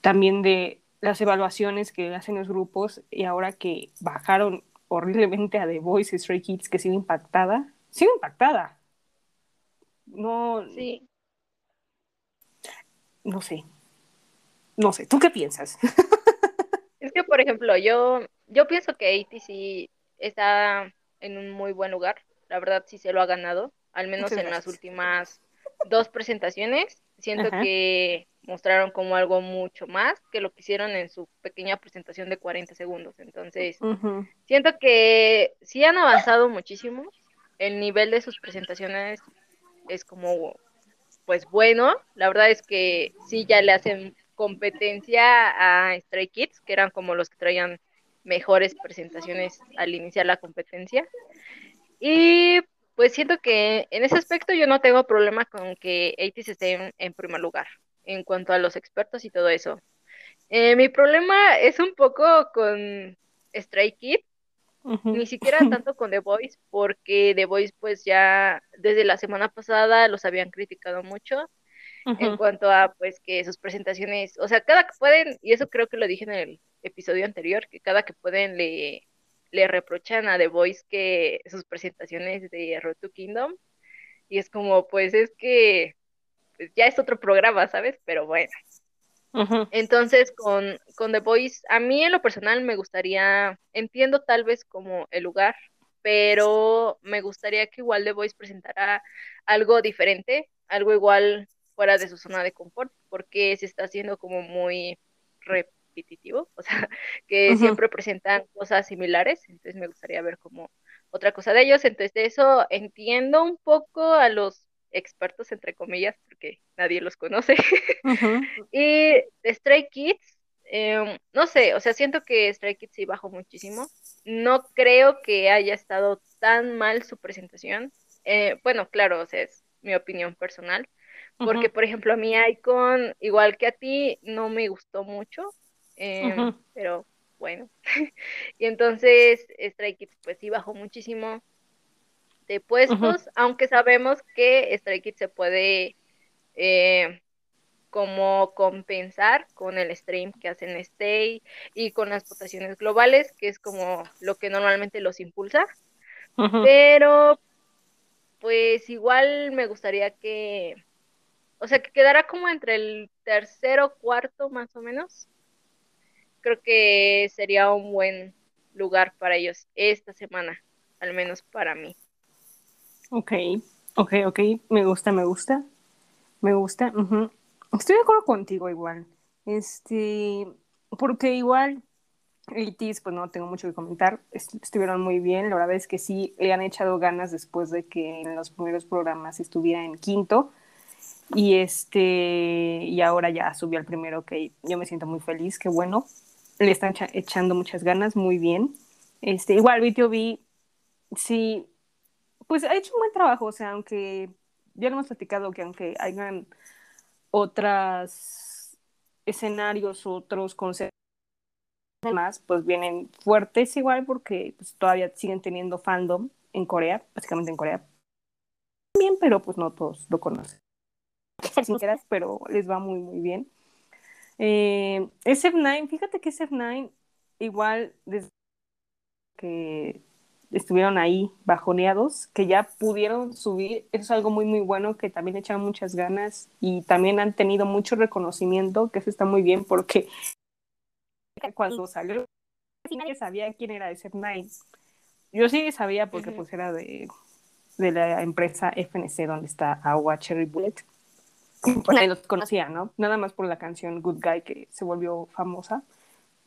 también de las evaluaciones que hacen los grupos y ahora que bajaron horriblemente a The Voice y Stray Kids que sigo impactada? Sigo impactada. No, Sí. no sé. No sé, ¿tú qué piensas? Es que, por ejemplo, yo, yo pienso que ATC está en un muy buen lugar. La verdad, sí se lo ha ganado. Al menos Muchas en las últimas dos presentaciones. Siento Ajá. que mostraron como algo mucho más que lo que hicieron en su pequeña presentación de 40 segundos. Entonces, siento que sí han avanzado muchísimo. El nivel de sus presentaciones es como, pues bueno. La verdad es que sí ya le hacen competencia a Stray Kids, que eran como los que traían mejores presentaciones al iniciar la competencia. Y pues siento que en ese aspecto yo no tengo problema con que 80 esté en, en primer lugar en cuanto a los expertos y todo eso. Eh, mi problema es un poco con Stray Kids, ni siquiera tanto con The Voice, porque The Voice pues ya desde la semana pasada los habían criticado mucho en cuanto a pues que sus presentaciones, o sea, cada que pueden, y eso creo que lo dije en el episodio anterior, que cada que pueden le, le reprochan a The Voice que sus presentaciones de Road to Kingdom, y es como, pues es que pues, ya es otro programa, ¿sabes? Pero bueno. Entonces, con, con The Voice, a mí en lo personal me gustaría, entiendo tal vez como el lugar, pero me gustaría que igual The Voice presentara algo diferente, algo igual fuera de su zona de confort, porque se está haciendo como muy repetitivo, o sea, que siempre presentan cosas similares, entonces me gustaría ver como otra cosa de ellos, entonces de eso entiendo un poco a los expertos, entre comillas, porque nadie los conoce. Ujú, Y de Stray Kids, eh, no sé, o sea, siento que Stray Kids sí bajó muchísimo. No creo que haya estado tan mal su presentación. Eh, bueno, claro, o sea, es mi opinión personal. Porque, por ejemplo, a mí Icon, igual que a ti, no me gustó mucho. Eh, pero bueno. Y entonces Stray Kids, pues sí bajó muchísimo de puestos, aunque sabemos que Stray Kids se puede eh, como compensar con el stream que hacen Stay y con las votaciones globales, que es como lo que normalmente los impulsa. Pero pues igual me gustaría que, o sea, que quedara como entre el tercero, cuarto más o menos. Creo que sería un buen lugar para ellos esta semana, al menos para mí. Ok, ok, ok. Me gusta, me gusta. Me gusta. ujú. Estoy de acuerdo contigo igual. Este, porque igual ATs, pues no tengo mucho que comentar. Est- estuvieron muy bien. La verdad es que sí le han echado ganas después de que en los primeros programas estuviera en quinto. Y este, y ahora ya subió al primero, que yo me siento muy feliz, qué bueno. Le están echa- echando muchas ganas, muy bien. Este, igual BTOB, sí, pues ha hecho un buen trabajo, o sea, aunque ya lo hemos platicado que aunque hayan otros escenarios, otros conceptos más, pues vienen fuertes igual porque pues, todavía siguen teniendo fandom en Corea, básicamente en Corea. Bien, pero pues no todos lo conocen. Pero les va muy, muy bien. Eh, SF9, fíjate que SF9 igual desde que estuvieron ahí bajoneados, que ya pudieron subir, eso es algo muy muy bueno, que también echan muchas ganas y también han tenido mucho reconocimiento, que eso está muy bien porque cuando salió nadie sabía quién era SF9. Yo sí sabía porque pues era de, de la empresa FNC donde está Agua Cherry Bullet. Pues nadie los conocía, ¿no? Nada más por la canción Good Guy que se volvió famosa.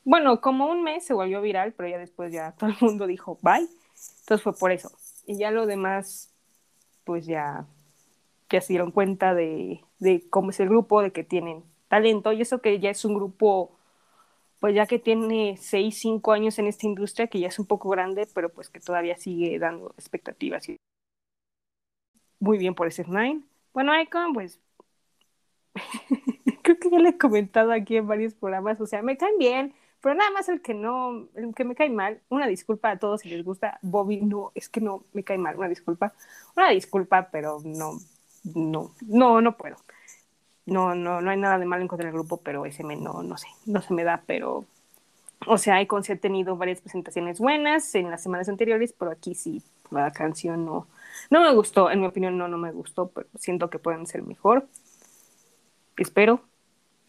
Bueno, como un mes se volvió viral, pero ya después ya todo el mundo dijo bye. Entonces fue por eso. Y ya lo demás, pues ya, ya se dieron cuenta de, de cómo es el grupo, de que tienen talento. Y eso que ya es un grupo, pues ya que tiene 6, 5 años en esta industria, que ya es un poco grande, pero pues que todavía sigue dando expectativas. Muy bien por ese Nine. Bueno, Icon, pues creo que ya le he comentado aquí en varios programas, o sea, me caen bien, pero nada más el que no, el que me cae mal, una disculpa a todos si les gusta, Bobby, no, es que no me cae mal, una disculpa, una disculpa, pero no, no, no, no puedo. No, no, no hay nada de malo en contra del grupo, pero ese me, no, no sé, no se me da, pero, o sea, ha tenido varias presentaciones buenas en las semanas anteriores, pero aquí sí, la canción no, no me gustó, en mi opinión no, no me gustó, pero siento que pueden ser mejor. Espero,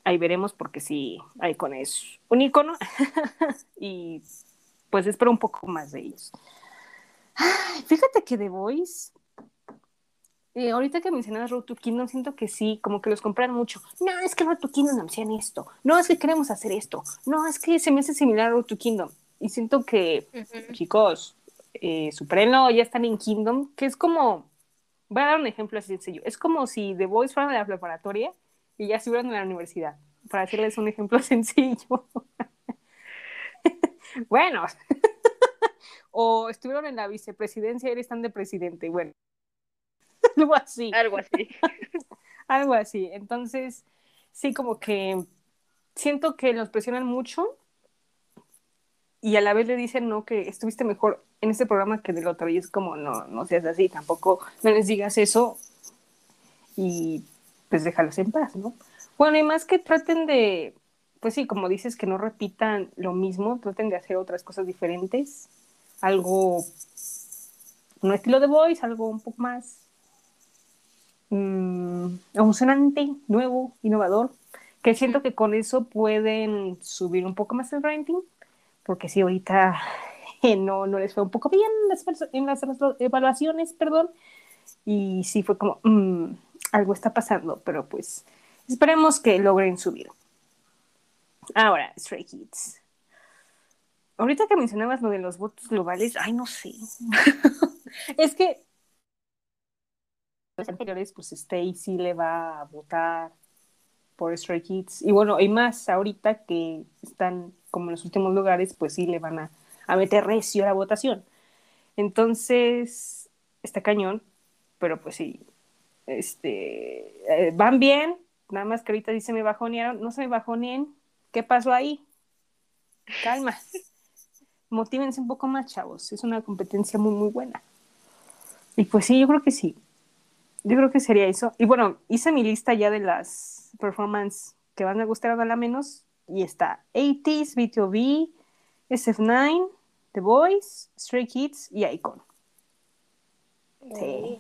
ahí veremos porque sí, Icon es un icono y pues espero un poco más de ellos. Ay, fíjate que The Voice eh, ahorita que mencionas Road to Kingdom, siento que sí, como que los compran mucho. No, es que Road to Kingdom anuncian esto. No, es que queremos hacer esto. No, es que se me hace similar a Road to Kingdom. Y siento que, chicos, eh, Supremo ya están en Kingdom, que es como, voy a dar un ejemplo así sencillo. Es como si The Boys fueran de la preparatoria y ya estuvieran en la universidad. Para hacerles un ejemplo sencillo. bueno. o estuvieron en la vicepresidencia y ahora están de presidente. Bueno. Algo así. Algo así. Algo así. Entonces, sí, como que siento que los presionan mucho y a la vez le dicen, no, que estuviste mejor en este programa que del otro. Y es como, no, no seas así, tampoco no les digas eso y pues déjalos en paz, ¿no? Bueno, y más que traten de, pues sí, como dices, que no repitan lo mismo, traten de hacer otras cosas diferentes, algo, un estilo de voice, algo un poco más mm, emocionante, nuevo, innovador, que siento que con eso pueden subir un poco más el ranking, porque si ahorita eh, no, no les fue un poco bien en las, en las evaluaciones, perdón, y sí fue como, mm, algo está pasando, pero pues esperemos que logren subir. Ahora, Stray Kids. Ahorita que mencionabas lo de los votos globales, ay, no sé. es que los anteriores, pues Stacy le va a votar por Stray Kids. Y bueno, y más ahorita que están como en los últimos lugares, pues sí le van a, a meter recio a la votación. Entonces, está cañón, pero pues sí, este, eh, van bien, nada más que ahorita dice me bajonearon, no se me bajoneen, ¿qué pasó ahí? Calma, motívense un poco más, chavos, es una competencia muy, muy buena. Y pues sí, yo creo que sí, yo creo que sería eso. Y bueno, hice mi lista ya de las performances que van a gustar a la menos, y está 80s, BTOB, SF9, The Boys, Stray Kids y Icon. Sí.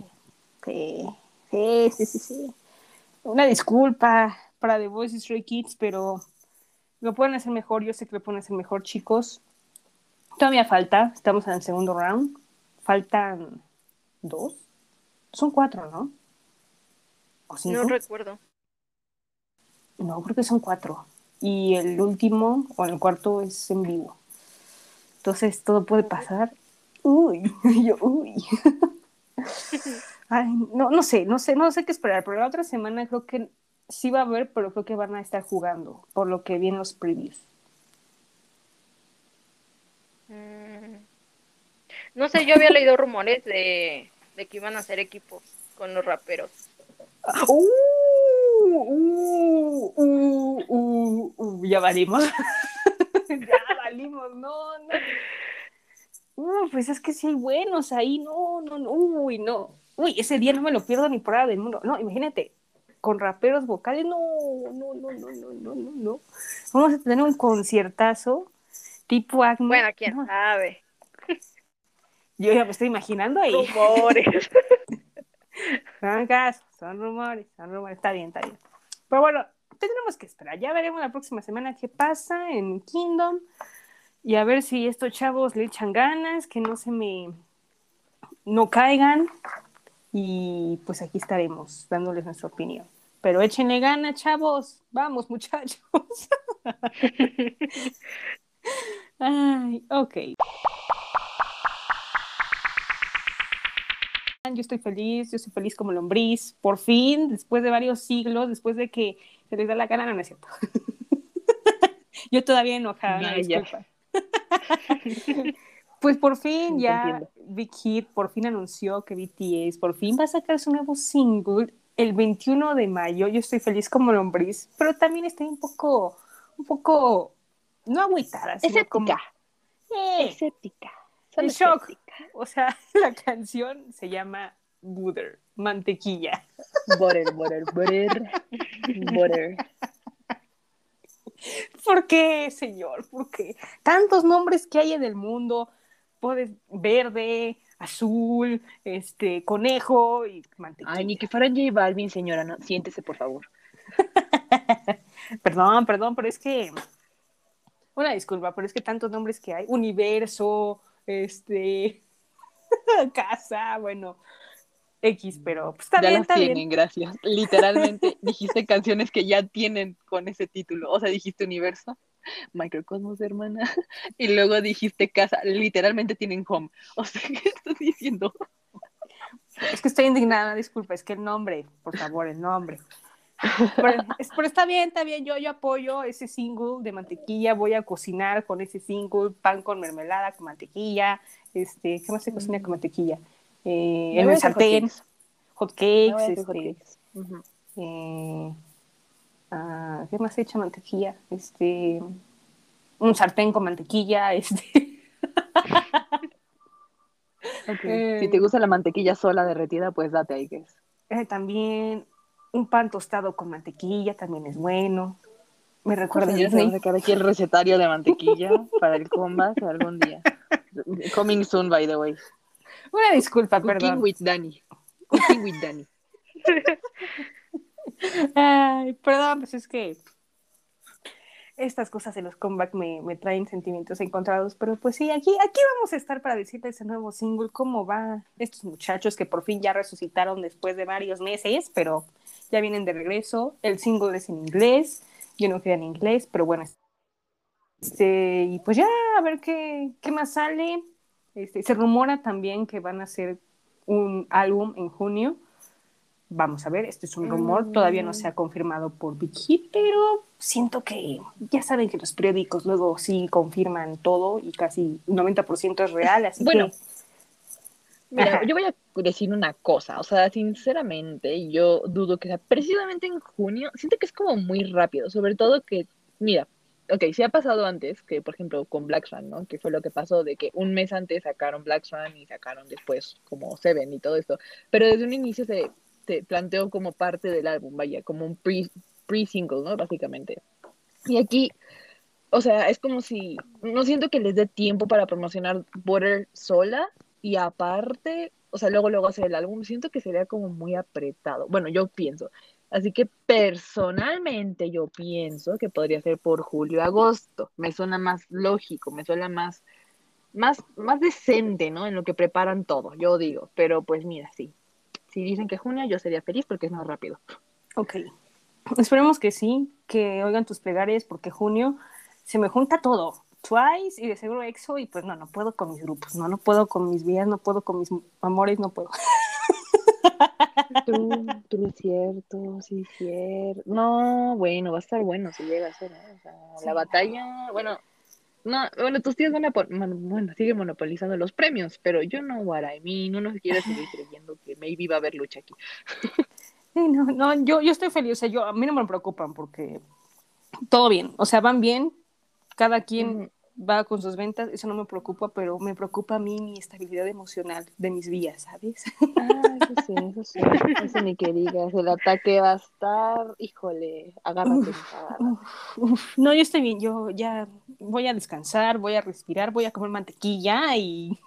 Sí, sí, sí, sí, sí. Una disculpa para The Voice Stray Kids, pero lo pueden hacer mejor. Yo sé que lo pueden hacer mejor, chicos. Todavía falta, estamos en el segundo round. Faltan dos. Son cuatro, ¿no? ¿O cinco? No recuerdo. No, creo que son cuatro. Y el último o el cuarto es en vivo. Entonces todo puede pasar. Uy, yo, uy. Ay, no, no sé, no sé, no sé qué esperar, pero la otra semana creo que sí va a haber, pero creo que van a estar jugando, por lo que vi en los previews. Mm. No sé, yo había leído rumores de, de que iban a hacer equipos con los raperos. Uh, uh, uh, uh, uh, ya valimos. ya valimos, no, no. Uh, pues es que sí hay buenos ahí, no, no, no, uy, no. Uy, ese día no me lo pierdo ni por nada del mundo. No, imagínate, con raperos vocales, no, no, no, no, no, no, no, no. Vamos a tener un conciertazo tipo Acme. Bueno, quién No, sabe. yo ya me estoy imaginando ahí. Rumores. Son casos, son rumores, son rumores. Está bien, está bien. Pero bueno, tendremos que esperar. Ya veremos la próxima semana qué pasa en Kingdom. Y a ver si estos chavos le echan ganas, que no se me. no caigan. Y pues aquí estaremos dándoles nuestra opinión. Pero échenle ganas, chavos. Vamos, muchachos. Ay, ok. Yo estoy feliz, yo estoy feliz como lombriz. Por fin, después de varios siglos, después de que se les da la gana, no, no es cierto. yo todavía enojada, Vaya. disculpa. pues por fin ya. Big Hit por fin anunció que BTS por fin va a sacar su nuevo single el 21 de mayo. Yo estoy feliz como lombriz, pero también estoy un poco, un poco, no agüitada, sino como... Escéptica. Eh, Escéptica. en shock. O sea, la canción se llama Butter, mantequilla. Butter, butter, butter. Butter. ¿Por qué, señor? ¿Por qué? Tantos nombres que hay en el mundo. Puedes verde, azul, este, conejo y mantequilla. Ay, ni que fuera J Balvin, señora, no. Siéntese, por favor. Perdón, perdón, pero es que. Una disculpa, pero es que tantos nombres que hay. Universo, este. casa, bueno. X, pero pues está ya bien, las está tienen, bien. gracias. Literalmente dijiste canciones que ya tienen con ese título. O sea, dijiste universo, microcosmos, hermana. Y luego dijiste casa. Literalmente tienen home. O sea, ¿qué estás diciendo? Es que estoy indignada, disculpa, es que el nombre, por favor, el nombre. Pero, es- pero está bien, está bien, yo, yo apoyo ese single de mantequilla, voy a cocinar con ese single, pan con mermelada, con mantequilla, este, ¿qué más se cocina con mantequilla? Eh, en el sartén, hotcakes. hot cakes, eh, ah, ¿qué más he hecho mantequilla? Este, un sartén con mantequilla, este. Eh, Si te gusta la mantequilla sola derretida, pues date ahí que es. eh, también un pan tostado con mantequilla también es bueno. Me recuerda va a sacar aquí el recetario de mantequilla para el combat algún día. Coming soon, by the way. Una disculpa, Cooking perdón. with Danny. Cooking with Danny. Ay, perdón, pues es que estas cosas de los comeback me, me traen sentimientos encontrados, pero pues sí, aquí, aquí vamos a estar para decirles ese nuevo single, cómo va estos muchachos que por fin ya resucitaron después de varios meses, pero ya vienen de regreso. El single es en inglés, yo no queda en inglés, pero bueno. Este, y pues ya, a ver qué, qué más sale. Este, se rumora también que van a hacer un álbum en junio. Vamos a ver, este es un rumor, todavía no se ha confirmado por Big Hit, pero siento que ya saben que los periódicos luego sí confirman todo y casi un 90% es real, así Bueno, que Mira, Ajá. yo voy a decir una cosa, o sea, sinceramente, yo dudo que sea precisamente en junio, siento que es como muy rápido, sobre todo que, mira, ok, sí ha pasado antes, que por ejemplo con Black Swan, ¿no? Que fue lo que pasó de que un mes antes sacaron Black Swan y sacaron después como Seven y todo esto, pero desde un inicio se, se planteó como parte del álbum, vaya, como un pre- pre-single, ¿no? Básicamente. Y aquí, o sea, es como si, no siento que les dé tiempo para promocionar Butter sola y aparte, o sea, luego luego hacer el álbum, siento que sería como muy apretado. Bueno, yo pienso. Así que personalmente yo pienso que podría ser por julio, agosto. Me suena más lógico, me suena más, más, más decente, ¿no? En lo que preparan todo, yo digo. Pero pues mira, sí. Si dicen que junio, yo sería feliz porque es más rápido. ok. Esperemos que sí, que oigan tus plegarias porque junio se me junta todo. Twice y de seguro EXO y pues no, no puedo con mis grupos, no, no puedo con mis vidas, no puedo con mis amores, no puedo. True, true, cierto, sí, cierto. No, bueno, va a estar bueno si llega a ser, ¿eh? O sea, la batalla, bueno, no, bueno, tus tíos van a, bueno, siguen monopolizando los premios, pero yo no what I mean, uno quiere seguir creyendo que maybe va a haber lucha aquí. Sí, no, no, yo, yo estoy feliz, o sea, yo, a mí no me preocupan porque todo bien, o sea, van bien, cada quien va con sus ventas, eso no me preocupa, pero me preocupa a mí mi estabilidad emocional de mis vías, ¿sabes? Ah, eso sí, eso sí, eso ni que digas, el ataque va a estar, híjole, agárrate, agárrate. Uf, uf, no, yo estoy bien, yo ya voy a descansar, voy a respirar, voy a comer mantequilla y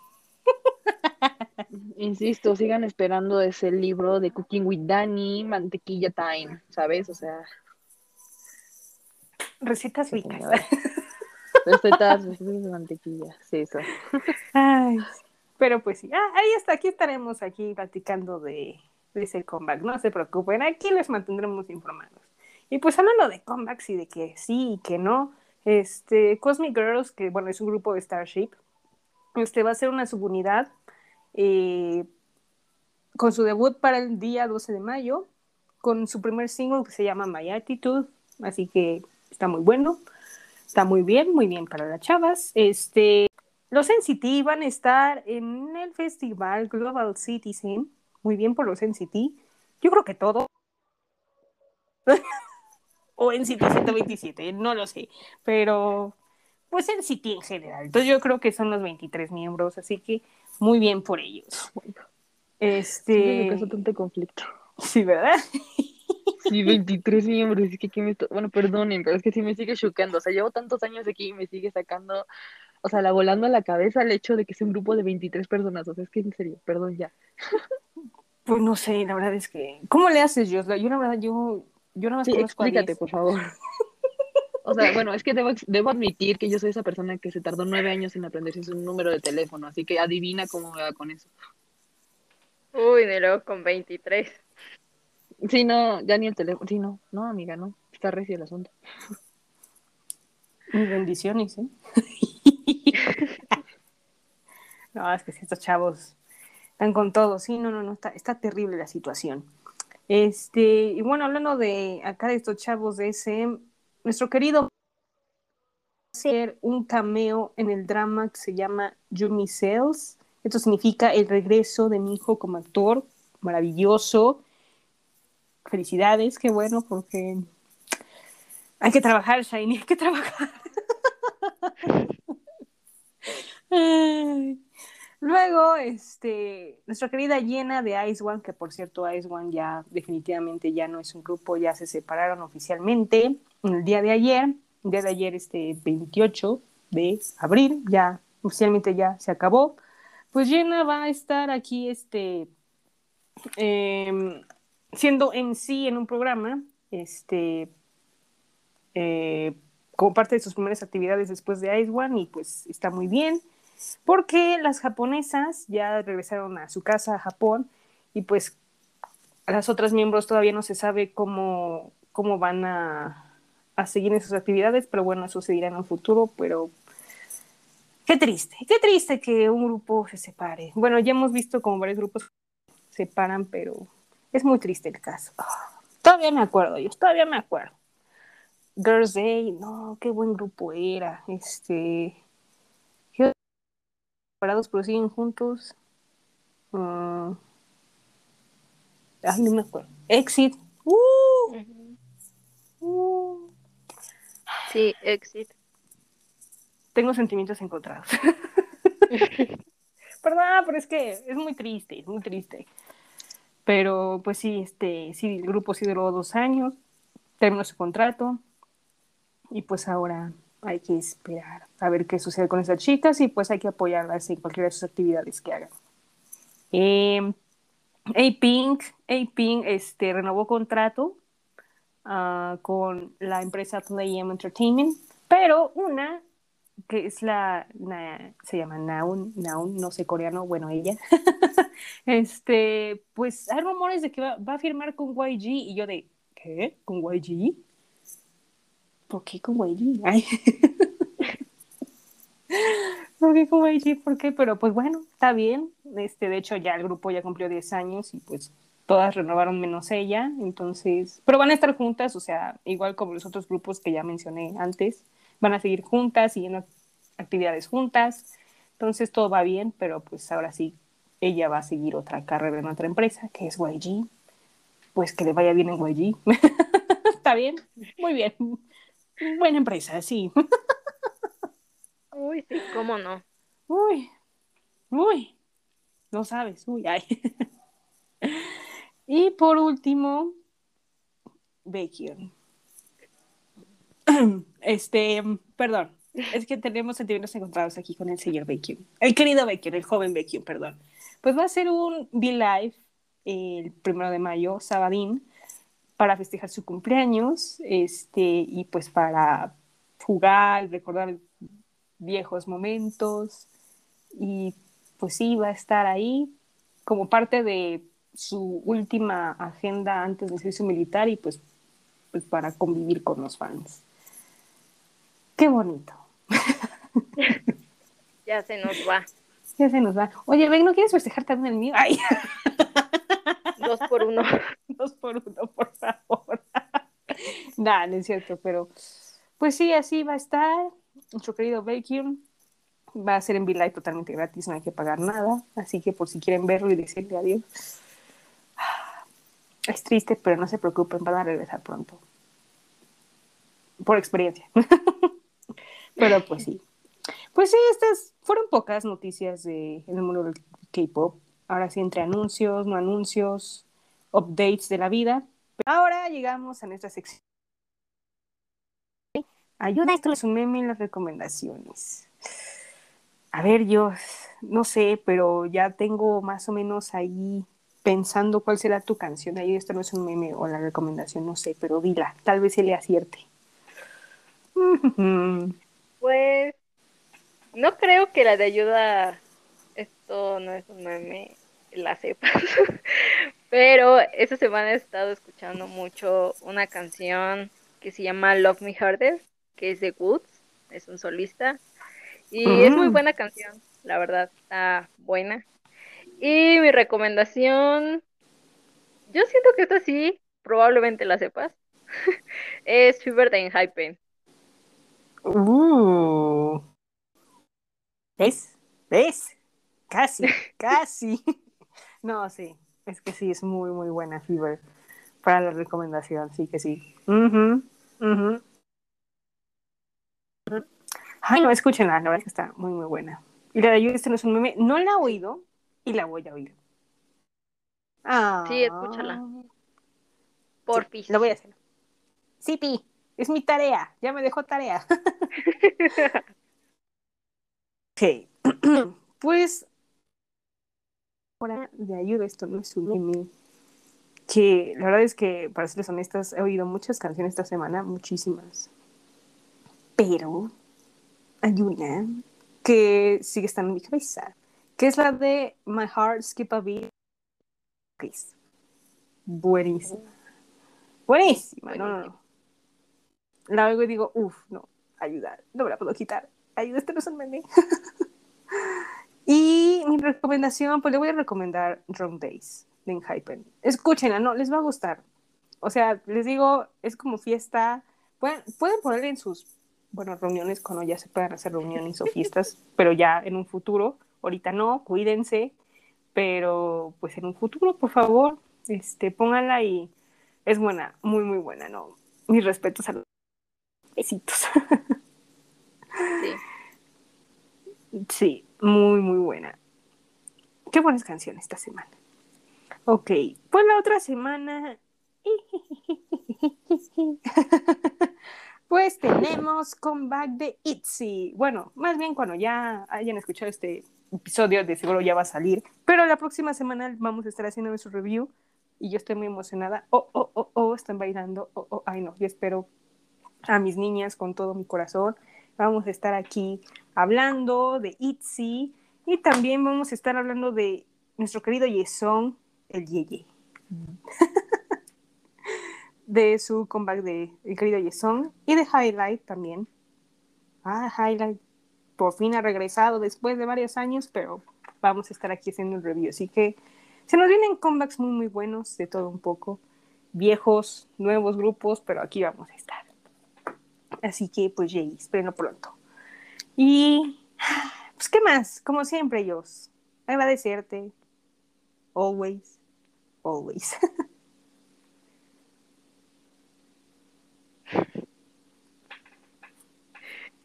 Insisto, sigan esperando ese libro de Cooking with Danny, Mantequilla Time, ¿sabes? O sea, recetas ricas. Recetas, recetas de mantequilla, sí, eso. Ay, pero pues sí, ah, ahí está, aquí estaremos aquí platicando de, de ese comeback, no se preocupen, aquí les mantendremos informados. Y pues hablando de comebacks y de que sí y que no, este, Cosmic Girls, que bueno, es un grupo de Starship, este va a ser una subunidad eh, con su debut para el día 12 de mayo, con su primer single que se llama My Attitude, así que está muy bueno, está muy bien, muy bien para las chavas. Este, los NCT van a estar en el festival Global Citizen, muy bien por los NCT, yo creo que todo. o NCT 127, no lo sé, pero pues NCT en general. Entonces yo creo que son los 23 miembros, así que muy bien por ellos. Siempre Este, me causa tanto conflicto. sí, ¿verdad? Sí, 23 miembros, es que aquí me esto- bueno, perdonen, pero es que sí me sigue choqueando, o sea, llevo tantos años aquí y me sigue sacando, o sea, la volando a la cabeza el hecho de que sea un grupo de 23 personas, o sea, es que en serio, perdón ya. Pues no sé, la verdad es que, ¿cómo le haces, Josla? Yo la verdad, yo, yo nada más Sí, conozco explícate, 10. por favor. O sea, bueno, es que debo, debo admitir que yo soy esa persona que se tardó nueve años en aprenderse un número de teléfono, así que adivina cómo me va con eso. Uy, ni luego con 23. Sí, no, ya ni el teléfono. Sí, no, no, amiga, no. Está recio el asunto. Bendiciones, ¿eh? no, es que si estos chavos están con todo. Sí, no, no, no, está, está terrible la situación. Este, y bueno, hablando de acá de estos chavos de ese, nuestro querido hacer un cameo en el drama que se llama Yumi Cells. Esto significa el regreso de mi hijo como actor. Maravilloso. Felicidades, qué bueno, porque hay que trabajar, Shiny, hay que trabajar. Luego, este, nuestra querida Llena de Ice One, que por cierto, Ice One ya definitivamente ya no es un grupo, ya se separaron oficialmente el día de ayer, el día de ayer, este 28 de abril, ya oficialmente ya se acabó. Pues Llena va a estar aquí, este, em, siendo en sí en un programa, este, eh, como parte de sus primeras actividades después de Ice One y pues está muy bien porque las japonesas ya regresaron a su casa a Japón y pues las otras miembros todavía no se sabe cómo, cómo van a, a seguir en sus actividades, pero bueno, eso se dirá en un futuro, pero qué triste, qué triste que un grupo se separe. Bueno, ya hemos visto como varios grupos se separan, pero es muy triste el caso. Todavía me acuerdo, yo todavía me acuerdo. Girls Day, no, qué buen grupo era. Este, ¿qué separados pero siguen juntos. Mm. Ay, no me acuerdo. Exit. Uh, uh. Sí, Exit. Tengo sentimientos encontrados. Perdón, pero es que es muy triste, es muy triste. Pero pues sí, este, sí, el grupo sí duró dos años, terminó su contrato y pues ahora hay que esperar a ver qué sucede con esas chicas y pues hay que apoyarlas en cualquiera de sus actividades que hagan. Eh, A-Pink, A-Pink este, renovó contrato ah, con la empresa Play M Entertainment, pero una que es la, na- se llama Naun, Naun, no sé coreano, bueno, ella, este, pues hay rumores de que va, a firmar con YG y yo de, ¿qué? ¿Con YG? ¿Por qué con YG? Ay. ¿Por qué con YG? ¿Por qué? Pero pues bueno, está bien. Este, de hecho, ya el grupo ya cumplió 10 años y pues todas renovaron menos ella. Entonces, pero van a estar juntas, o sea, igual como los otros grupos que ya mencioné antes, van a seguir juntas y en actividades juntas. Entonces todo va bien, pero pues ahora sí, ella va a seguir otra carrera en otra empresa, que es YG. Pues que le vaya bien en YG. Está bien, muy bien. Buena empresa, sí. Uy, sí, cómo no. Uy, uy, no sabes, uy, ay. Y por último, Baekhyun. Este, perdón, es que tenemos sentimientos encontrados aquí con el señor Baekhyun. El querido Baekhyun, el joven Baekhyun, perdón. Pues va a ser un V-Live el primero de mayo, sabadín, para festejar su cumpleaños, este, y pues para jugar, recordar viejos momentos, y pues sí, va a estar ahí como parte de su última agenda antes del servicio militar y pues, pues para convivir con los fans. Qué bonito. Ya se nos va. Ya se nos va. Oye, Ven, ¿no quieres festejar también el mío? Ay, Dos por uno. dos por uno, por favor. Nah, no es cierto, pero pues sí, así va a estar. Nuestro querido Baekhyun va a ser en V-Live totalmente gratis, no hay que pagar nada. Así que por si quieren verlo y decirle adiós. Es triste, pero no se preocupen, van a regresar pronto. Por experiencia. pero pues sí. Pues sí, estas fueron pocas noticias de, en el mundo del K-pop. Ahora sí, entre anuncios, no anuncios, updates de la vida. Ahora llegamos a nuestra sección. Ayuda esto es un meme en las recomendaciones. A ver, yo no sé, pero ya tengo más o menos ahí pensando cuál será tu canción. Ahí esto no es un meme o la recomendación, no sé, pero dila, tal vez se le acierte. Pues no creo que la de ayuda, esto no es un meme. la sepas. Pero esta semana he estado escuchando mucho una canción que se llama Love Me Harder, que es de Woods, es un solista. Y es muy Mm. buena canción, la verdad, está buena. Y mi recomendación, yo siento que esta sí, probablemente la sepas, es Fever de Enhypen. Uh. ¿Ves? ¿Ves? Casi, casi. No, sí. Es que sí, es muy, muy buena Fever para la recomendación. Sí que sí. Ay, no, escúchenla. La verdad es que está muy, muy buena. Y la de You, este no es un meme. No la he oído y la voy a oír. Ah. Sí, escúchala. Porfis. Sí, lo voy a hacer. Sí, Pi. Es mi tarea. Ya me dejó tarea. Ok. pues, ahora de ayuda, esto no es un meme. Que la verdad es que, para serles honestas, he oído muchas canciones esta semana, muchísimas. Pero hay una que sigue estando en mi cabeza, que es la de My Heart Skip a Beat. Buenísima. Buenísima, no, no, no. La oigo y digo, uff, no, ayuda, no me la puedo quitar. Ayuda, este no es un meme. y mi recomendación, pues le voy a recomendar Wrong Days de Enhypen. Escúchenla, no, les va a gustar. O sea, les digo, es como fiesta. Pueden, pueden ponerle en sus, bueno, reuniones cuando ya se puedan hacer reuniones o fiestas, pero ya en un futuro. Ahorita no, cuídense, pero pues en un futuro, por favor, este, pónganla y es buena, muy, muy buena, ¿no? Mis respetos a los besitos. Sí. Muy, muy buena. Qué buenas canciones esta semana. Ok, pues la otra semana. Pues tenemos comeback de ITZY. Bueno, más bien cuando ya hayan escuchado este episodio, de seguro ya va a salir. Pero la próxima semana vamos a estar haciendo nuestro review y yo estoy muy emocionada. Oh, oh, oh, oh, están bailando. Oh, oh, ay no, yo espero a mis niñas con todo mi corazón. Vamos a estar aquí hablando de ITZY y también vamos a estar hablando de nuestro querido Yesong, el Yeye. de su comeback de el querido Yesong y de Highlight también. Ah, Highlight por fin ha regresado después de varios años, pero vamos a estar aquí haciendo un review. Así que se nos vienen comebacks muy, muy buenos, de todo un poco. Viejos, nuevos grupos, pero aquí vamos a estar. Así que, pues, Jay, espérenlo pronto. Y, pues, ¿qué más? Como siempre, ellos. Agradecerte. Always. Always.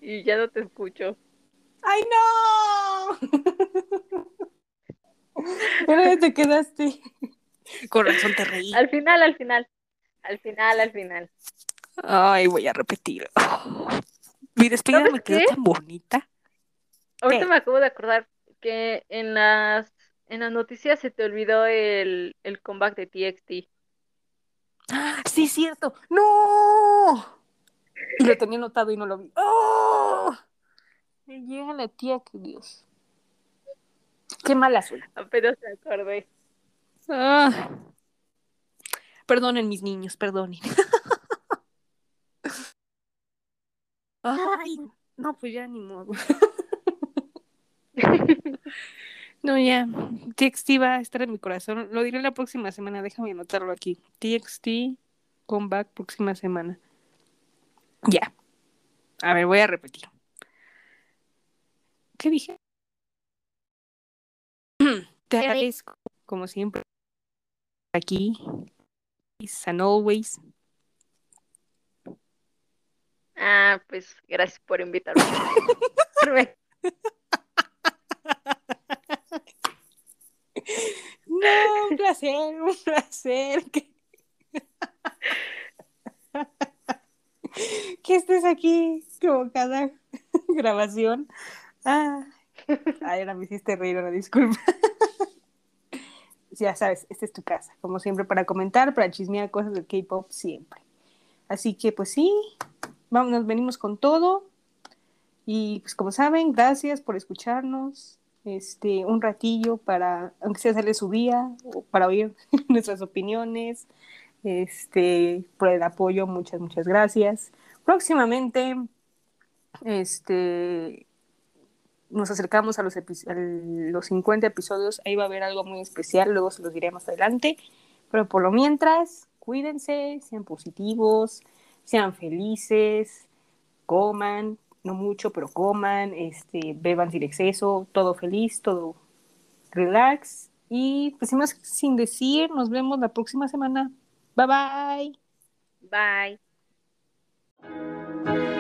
Y ya no te escucho. ¡Ay, no! ¿Dónde te quedaste? Con razón te reí. Al final, al final. Al final, al final. Ay, voy a repetir. Mi despedida ¿Sabes me quedó tan bonita. Ahorita ¿Qué? me acabo de acordar que en las en las noticias se te olvidó el, el comeback de TXT. ¡Ah, Sí, cierto. ¡No! Y lo tenía notado y no lo vi. ¡Oh! Me llega la tía, que Dios. Qué mala suerte. Apenas me acordé. Ah. Perdonen, mis niños, perdonen. Ay, no, pues ya ni modo. No, ya. TXT va a estar en mi corazón. Lo diré la próxima semana. Déjame anotarlo aquí. TXT comeback próxima semana. Ya. A ver, voy a repetir. ¿Qué dije? Te agradezco, como siempre, aquí. And always. Ah, pues gracias por invitarme. No, un placer, un placer. Que, que estés aquí como cada grabación. Ah, ay, ahora me hiciste reír, una disculpa. Ya sabes, esta es tu casa, como siempre, para comentar, para chismear cosas del K-pop, siempre. Así que, pues sí, vamos, nos venimos con todo. Y pues, como saben, gracias por escucharnos. este, un ratillo para, aunque sea hacerle su día, para oír nuestras opiniones, este, por el apoyo, muchas, muchas gracias. Próximamente, este, nos acercamos a los, a los 50 episodios, ahí va a haber algo muy especial, luego se los diré más adelante, pero por lo mientras, cuídense, sean positivos, sean felices, coman, no mucho, pero coman, este, beban sin exceso, todo feliz, todo relax. Y pues sin más sin decir, nos vemos la próxima semana. Bye bye. Bye.